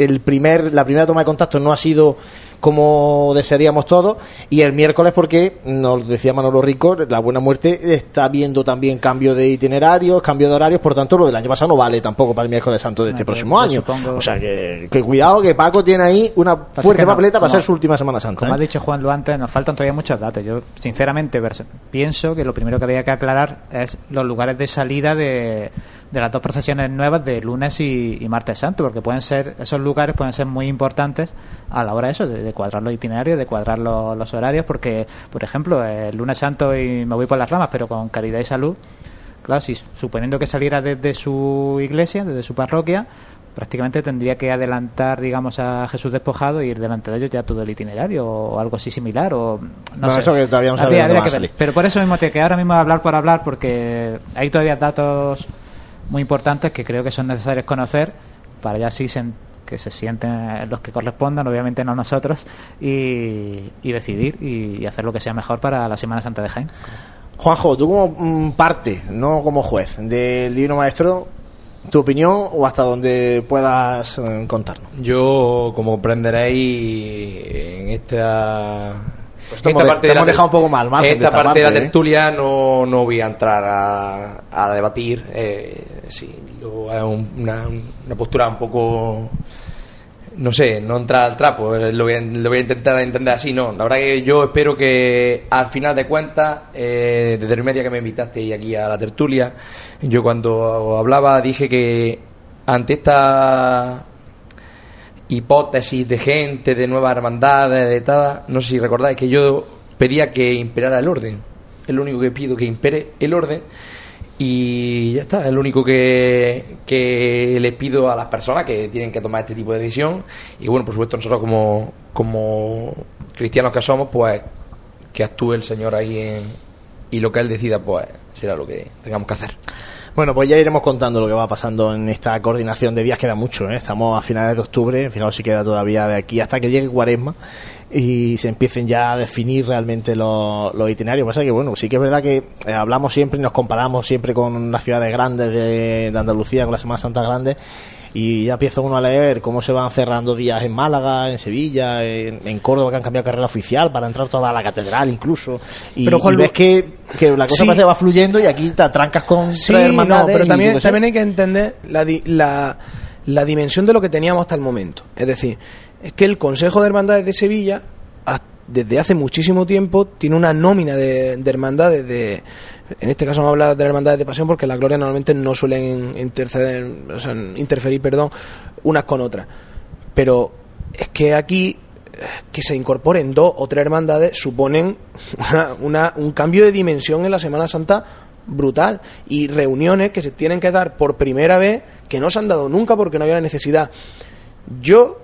el primer, la primera toma de contacto no ha sido como desearíamos todos. Y el miércoles, porque nos decía Manolo Rico, la buena muerte está viendo también cambio de itinerarios, cambio de horarios. Por tanto, lo del año pasado no vale tampoco para el miércoles santo de este No, próximo yo año. supongo- O sea que, que cuidado, que Paco tiene ahí una Pasa fuerte no, papeleta para como- ser su última Semana Santa. Como ¿eh? ha dicho Juan Lu antes, nos faltan todavía muchos datos. Yo, sinceramente, pienso que lo primero que habría que aclarar es los lugares de salida de, de las dos procesiones nuevas de lunes y, y martes santo, porque pueden ser esos lugares pueden ser muy importantes a la hora de eso, de, de cuadrar los itinerarios, de cuadrar los, los horarios, porque, por ejemplo, el lunes santo y me voy por las ramas, pero con caridad y salud, claro, si suponiendo que saliera desde su iglesia, desde su parroquia, prácticamente tendría que adelantar, digamos, a Jesús despojado e ir delante de ellos ya todo el itinerario o algo así similar o no Bueno, sé. eso que todavía no Habría- habría que ver. Pero por eso mismo te que ahora mismo hablar por hablar porque hay todavía datos muy importantes que creo que son necesarios conocer para ya sí sen- que se sienten los que correspondan, obviamente no nosotros, y, y decidir y, y hacer lo que sea mejor para la Semana Santa de Jaén. Juanjo, tú como mm, parte, no como juez, del Divino Maestro, tu opinión o hasta donde puedas eh, contarnos. Yo, como comprenderéis, en esta. Pues te hemos de- te de hemos dejado un poco mal, margen de esta esta parte de la parte, ¿eh? tertulia no, no voy a entrar a, a debatir. Eh, sí, una, una postura un poco. No sé, no entrar al trapo, eh, lo voy, a, lo voy a intentar entender así, no. La verdad que yo espero que al final de cuentas, eh, desde el primer día que me invitaste aquí a la tertulia, yo cuando hablaba dije que ante esta hipótesis de gente, de nuevas hermandades, de tal. No sé si recordáis que yo pedía que imperara el orden. Es lo único que pido, que impere el orden. Y ya está, es lo único que, que le pido a las personas que tienen que tomar este tipo de decisión. Y bueno, por supuesto, nosotros como, como cristianos que somos, pues que actúe el Señor ahí en, y lo que Él decida, pues será lo que tengamos que hacer. Bueno, pues ya iremos contando lo que va pasando en esta coordinación de días. Queda mucho, ¿eh? estamos a finales de octubre. Fijaos si queda todavía de aquí hasta que llegue Cuaresma y se empiecen ya a definir realmente los, los itinerarios. Pasa que, bueno, sí que es verdad que eh, hablamos siempre y nos comparamos siempre con las ciudades grandes de, de Andalucía, con la Semana Santa grande y ya empieza uno a leer cómo se van cerrando días en Málaga, en Sevilla, en, en Córdoba que han cambiado carrera oficial para entrar toda la catedral incluso y, Pero, Juan y ves que, que la cosa Sí. parece que va fluyendo y aquí te atrancas con Sí, tres no, pero también, también hay que entender la, di- la, la dimensión de lo que teníamos hasta el momento. Es decir, es que el Consejo de Hermandades de Sevilla, desde hace muchísimo tiempo, tiene una nómina de, de hermandades de... En este caso vamos a hablar de hermandades de pasión porque la gloria normalmente no suelen interceder, o sea, interferir, perdón, unas con otras. Pero es que aquí eh, que se incorporen dos o tres hermandades suponen una, una- un cambio de dimensión en la Semana Santa brutal y reuniones que se tienen que dar por primera vez que no se han dado nunca porque no había la necesidad. Yo,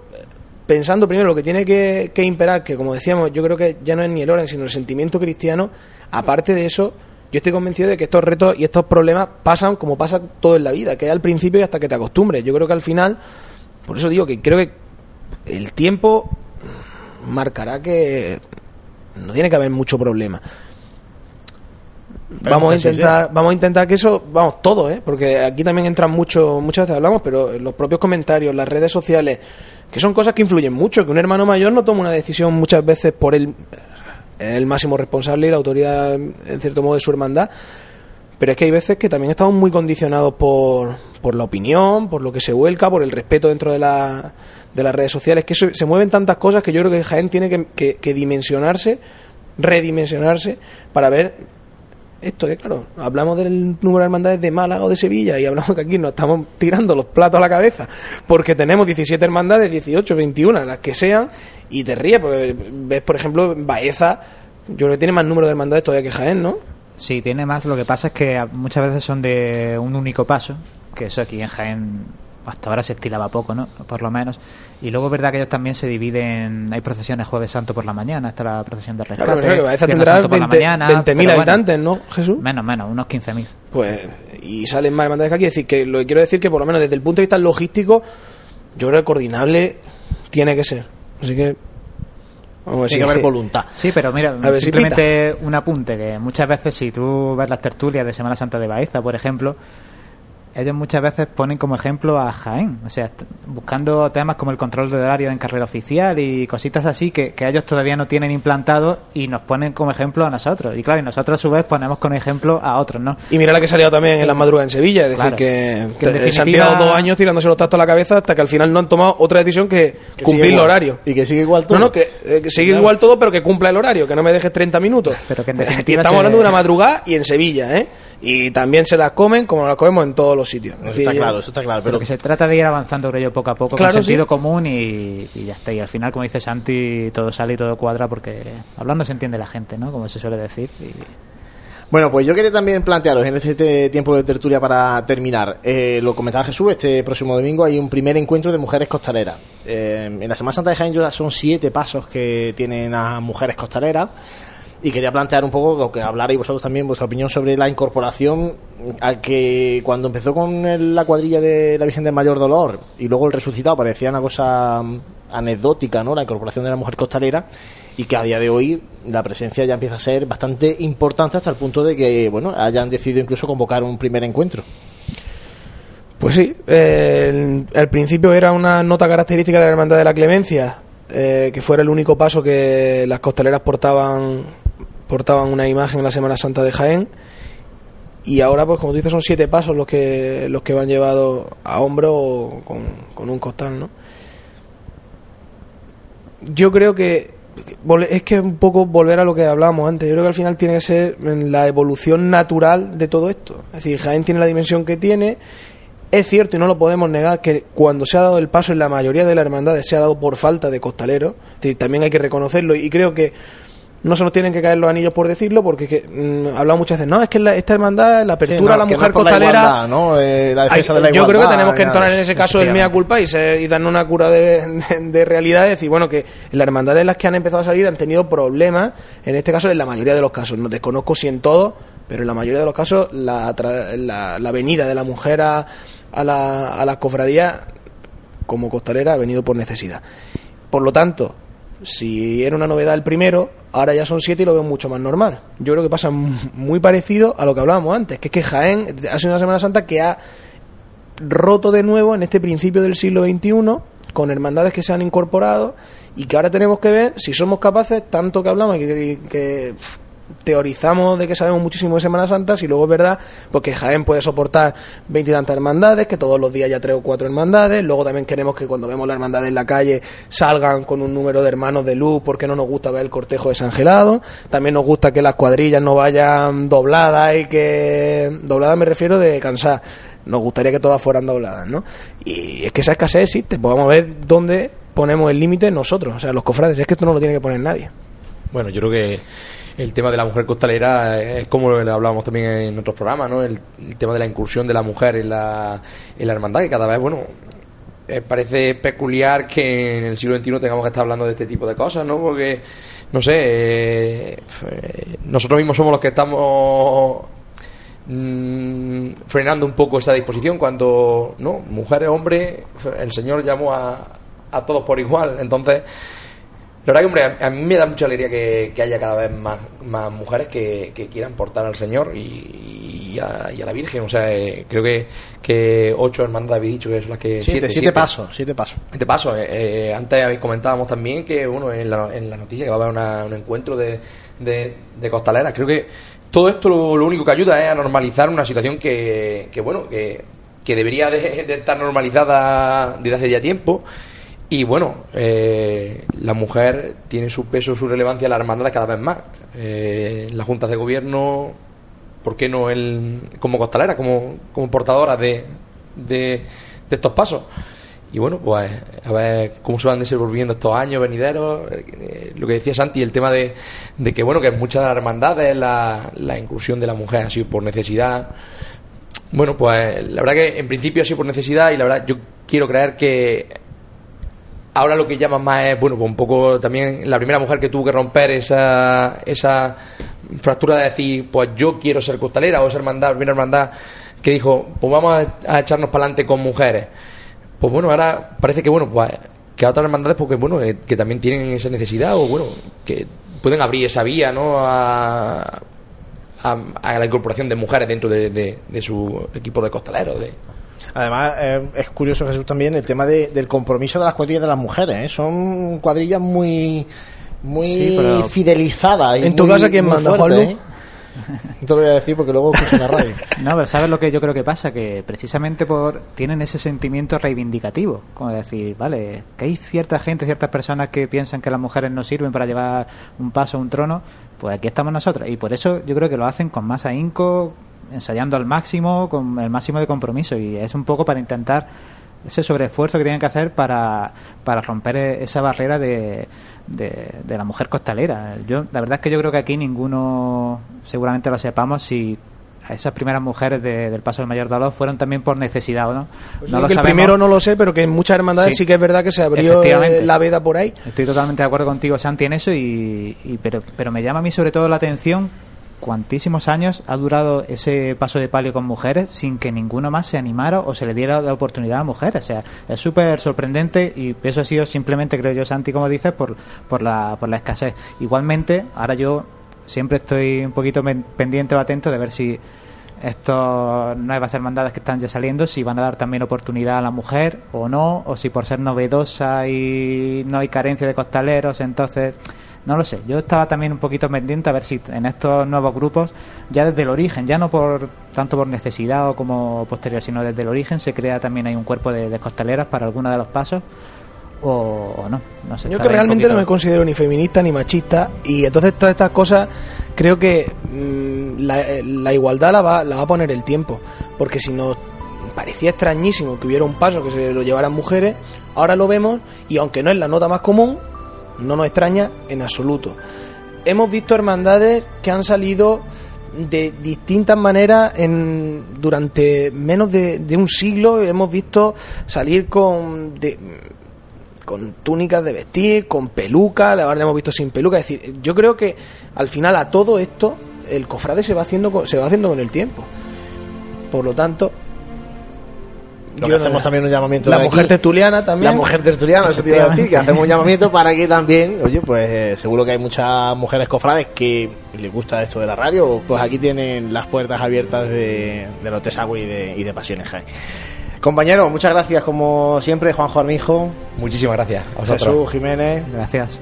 pensando primero lo que tiene que, que imperar, que como decíamos, yo creo que ya no es ni el orden, sino el sentimiento cristiano, aparte de eso, yo estoy convencido de que estos retos y estos problemas pasan como pasa todo en la vida, que es al principio y hasta que te acostumbres. Yo creo que al final, por eso digo que creo que el tiempo marcará que no tiene que haber mucho problema. Vamos a intentar, vamos a intentar que eso, vamos, todo, ¿eh? Porque aquí también entran mucho, muchas veces hablamos, pero los propios comentarios, las redes sociales, que son cosas que influyen mucho, que un hermano mayor no toma una decisión muchas veces por es el máximo responsable y la autoridad, en cierto modo, de su hermandad, pero es que hay veces que también estamos muy condicionados por, por la opinión, por lo que se vuelca, por el respeto dentro de, la, de las redes sociales, que eso- se mueven tantas cosas que yo creo que Jaén tiene que, que- que dimensionarse, redimensionarse, para ver esto que, claro, hablamos del número de hermandades de Málaga o de Sevilla y hablamos que aquí nos estamos tirando los platos a la cabeza porque tenemos 17 hermandades, 18, 21, las que sean, y te ríes porque ves, por ejemplo, Baeza, yo creo que tiene más número de hermandades todavía que Jaén, ¿no? Sí, tiene más. Lo que pasa es que muchas veces son de un único paso, que eso aquí en Jaén hasta ahora se estilaba poco, ¿no? Por lo menos. Y luego es verdad que ellos también se dividen. Hay procesiones Jueves Santo por la mañana, está la procesión de rescate. Claro, pero Baeza Viernes tendrá Santo por la 20 mañana, 20.000 pero bueno, habitantes, ¿no, Jesús? Menos, menos, unos 15.000. Pues, y salen más hermandades que aquí. Es decir, que lo que quiero decir que por lo menos desde el punto de vista logístico, yo creo que coordinable tiene que ser. Así que. Tiene si- que haber voluntad. Sí, pero mira, si simplemente un apunte, que muchas veces si tú ves las tertulias de Semana Santa de Baeza, por ejemplo, ellos muchas veces ponen como ejemplo a Jaén, o sea, buscando temas como el control de horario en carrera oficial y cositas así que, que ellos todavía no tienen implantado y nos ponen como ejemplo a nosotros. Y claro, y nosotros a su vez ponemos como ejemplo a otros, ¿no? Y mira la que ha salido también en las madrugadas en Sevilla, es decir, Claro. que, Que en te- se han tirado dos años tirándose los tactos a la cabeza hasta que al final no han tomado otra decisión que, Que cumplir el horario. Y que sigue igual todo. No, no, que, eh, que sigue Claro. igual todo, pero que cumpla el horario, que no me dejes 30 minutos. Pero que en y definitiva estamos se- hablando de una madrugada y en Sevilla, ¿eh? Y también se las comen como las comemos en todos los sitios. Es Eso decir, está claro, eso está claro. Pero Pero que se trata de ir avanzando por ello poco a poco, Claro, con sentido sí. común y, y ya está. Y al final, como dice Santi, todo sale y todo cuadra porque hablando se entiende la gente, ¿no? Como se suele decir. Y... Bueno, pues yo quería también plantearos en este tiempo de tertulia para terminar. Eh, lo comentaba Jesús, este próximo domingo hay un primer encuentro de mujeres costaleras. Eh, en la Semana Santa de Jaén ya son siete pasos que tienen a mujeres costaleras. Y quería plantear un poco lo que hablarais vosotros también, vuestra opinión sobre la incorporación a que cuando empezó con la cuadrilla de la Virgen del Mayor Dolor y luego el resucitado parecía una cosa mm, anecdótica, ¿no? La incorporación de la mujer costalera y que a día de hoy la presencia ya empieza a ser bastante importante hasta el punto de que, bueno, hayan decidido incluso convocar un primer encuentro. Pues sí, eh, el- al principio era una nota característica de la Hermandad de la Clemencia, eh, que fuera el único paso que las costaleras portaban portaban una imagen en la Semana Santa de Jaén y ahora pues como tú dices son siete pasos los que los que van llevados a hombro con, con un costal, ¿no? Yo creo que es que es un poco volver a lo que hablábamos antes. Yo creo que al final tiene que ser la evolución natural de todo esto. Es decir, Jaén tiene la dimensión que tiene Es cierto y no lo podemos negar que cuando se ha dado el paso en la mayoría de las hermandades se ha dado por falta de costaleros. También hay que reconocerlo y creo que no se nos tienen que caer los anillos por decirlo, porque es que, mm, hablamos muchas veces, no, es que la- esta hermandad, la apertura Sí, no, a la no mujer es por la costalera. igualdad, ¿no? Eh, la defensa de la yo creo que igualdad, tenemos que entonar en ese caso el mea culpa y, se- y darnos una cura de, de, de realidad y decir, bueno, que las hermandades en las que han empezado a salir han tenido problemas, en este caso, en la mayoría de los casos. No desconozco si en todo, pero en la mayoría de los casos, la, tra- la, la venida de la mujer a, a la, a la cofradía como costalera ha venido por necesidad. Por lo tanto, si era una novedad el primero, ahora ya son siete y lo veo mucho más normal. Yo creo que pasa muy parecido a lo que hablábamos antes, que es que Jaén ha una Semana Santa que ha roto de nuevo en este principio del siglo XXI con hermandades que se han incorporado y que ahora tenemos que ver si somos capaces, tanto que hablamos que, que, teorizamos de que sabemos muchísimo de Semana Santa, si luego es verdad, porque Jaén puede soportar veintitantas hermandades, que todos los días haya tres o cuatro hermandades, luego también queremos que cuando vemos la hermandad en la calle salgan con un número de hermanos de luz, porque no nos gusta ver el cortejo desangelado, también nos gusta que las cuadrillas no vayan dobladas y que... dobladas me refiero de cansar, nos gustaría que todas fueran dobladas, ¿no? Y es que esa escasez existe, pues vamos a ver dónde ponemos el límite nosotros, o sea, los cofrades, es que esto no lo tiene que poner nadie. Bueno, yo creo que el tema de la mujer costalera es como lo hablábamos también en otros programas, ¿no? El, el tema de la incursión de la mujer en la, en la hermandad, que cada vez, bueno, eh, parece peculiar que en el siglo XXI tengamos que estar hablando de este tipo de cosas, ¿no? Porque, no sé, eh, nosotros mismos somos los que estamos mm, frenando un poco esa disposición cuando, ¿no? Mujeres, hombres, el Señor llamó a, a todos por igual, entonces... La verdad que, hombre, a, mí me da mucha alegría que, que haya cada vez más, más mujeres que, que quieran portar al Señor y, y a, y a la Virgen. O sea, eh, creo que, que ocho hermandades habéis dicho que son las que... Siete, siete pasos, siete pasos. Siete pasos. eh, eh, antes habéis- comentábamos también que, bueno, en la, en la noticia que va a haber una- un encuentro de, de, de costaleras. Creo que todo esto lo, lo único que ayuda es a normalizar una situación que, que bueno, que, que debería de, de estar normalizada desde hace ya tiempo. Y bueno, eh, la mujer tiene su peso, su relevancia la hermandad cada vez más. Eh, las juntas de gobierno, ¿por qué no el, como costalera, como, como portadora de, de, de estos pasos? Y bueno, pues a ver cómo se van desenvolviendo estos años venideros. Eh, lo que decía Santi, el tema de, de que, bueno, que en muchas hermandades la, la inclusión de la mujer ha sido por necesidad. Bueno, pues la verdad que en principio ha sido por necesidad y la verdad yo quiero creer que ahora lo que llaman más es, bueno, pues un poco también la primera mujer que tuvo que romper esa, esa fractura de decir, pues yo quiero ser costalera o esa hermandad, primera hermandad que dijo, pues vamos a, a echarnos para adelante con mujeres. Pues bueno, ahora parece que, bueno, pues que a otras hermandades, porque bueno, eh, que también tienen esa necesidad o bueno, que pueden abrir esa vía, ¿no? A, a, a la incorporación de mujeres dentro de, de- de su equipo de costaleros. De... Además, eh, es curioso, Jesús, también el tema de- del compromiso de las cuadrillas de las mujeres. ¿eh? Son cuadrillas muy muy Sí, fidelizadas. y ¿En tu casa quién manda? ¿eh? No te lo voy a decir porque luego escucho la radio. No, pero ¿sabes lo que yo creo que pasa? Que precisamente por tienen ese sentimiento reivindicativo. Como decir, vale, que hay cierta gente, ciertas personas que piensan que las mujeres no sirven para llevar un paso a un trono, pues aquí estamos nosotras. Y por eso yo creo que lo hacen con más ahínco, ensayando al máximo, con el máximo de compromiso. Y es un poco para intentar ese sobreesfuerzo que tienen que hacer para, para romper e- esa barrera de, de, de la mujer costalera. Yo, la verdad es que yo creo que aquí ninguno, seguramente lo sepamos, si a esas primeras mujeres de- del Paso del Mayor Dolor fueron también por necesidad o no. Pues no lo que el primero no lo sé, pero que en muchas hermandades sí, Sí. que es verdad que se abrió eh, la veda por ahí. Estoy totalmente de acuerdo contigo, Santi, en eso, y, y- pero, pero me llama a mí sobre todo la atención cuantísimos años ha durado ese paso de palio con mujeres sin que ninguno más se animara o se le diera la oportunidad a mujeres. O sea, es súper sorprendente y eso ha sido simplemente, creo yo, Santi, como dices, por, por, la, por la escasez. Igualmente, ahora yo siempre estoy un poquito pendiente o atento de ver si estas nuevas hermandades que están ya saliendo, si van a dar también oportunidad a la mujer o no, o si por ser novedosa y no hay carencia de costaleros, entonces no lo sé. Yo estaba también un poquito pendiente a ver si en estos nuevos grupos, ya desde el origen, ya no por tanto por necesidad o como posterior, sino desde el origen se crea también hay un cuerpo de, de costaleras para alguno de los pasos o, o no. no sé, Yo que realmente no me considero ni feminista ni machista y entonces todas estas cosas creo que mm, la, la igualdad la va, la va a poner el tiempo porque si nos parecía extrañísimo que hubiera un paso que se lo llevaran mujeres, ahora lo vemos y aunque no es la nota más común, no nos extraña en absoluto. Hemos visto hermandades que han salido de distintas maneras en, durante menos de, un siglo. Hemos visto salir con, de, con túnicas de vestir, con peluca, ahora hemos visto sin peluca. Es decir, yo creo que al final a todo esto el cofrade se va haciendo, se va haciendo con el tiempo. Por lo tanto, Lo que yo no- hacemos también un llamamiento la de mujer aquí. tertuliana también. La mujer tertuliana, eso te iba a decir, que hacemos un llamamiento para que también, oye, pues eh, seguro que hay muchas mujeres cofrades que les gusta esto de la radio, pues aquí tienen las puertas abiertas de, de los Tesagüe y de, y de Pasiones Jaén. Compañero, muchas gracias como siempre, Juanjo Armijo. Muchísimas gracias a vosotros. Jesús Jiménez. Gracias.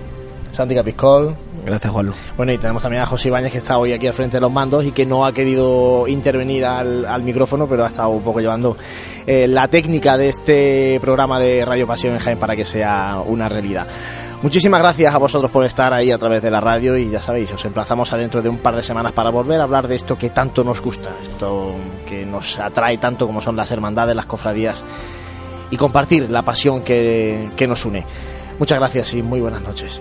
Santi Capiscol. Gracias, Juanlu. Bueno, y tenemos también a José Ibáñez que está hoy aquí al frente de los mandos y que no ha querido intervenir al, al micrófono, pero ha estado un poco llevando eh, la técnica de este programa de Radio Pasión en Jaén para que sea una realidad. Muchísimas gracias a vosotros por estar ahí a través de la radio y ya sabéis, os emplazamos a dentro de un par de semanas para volver a hablar de esto que tanto nos gusta, esto que nos atrae tanto como son las hermandades, las cofradías y compartir la pasión que, que nos une. Muchas gracias y muy buenas noches.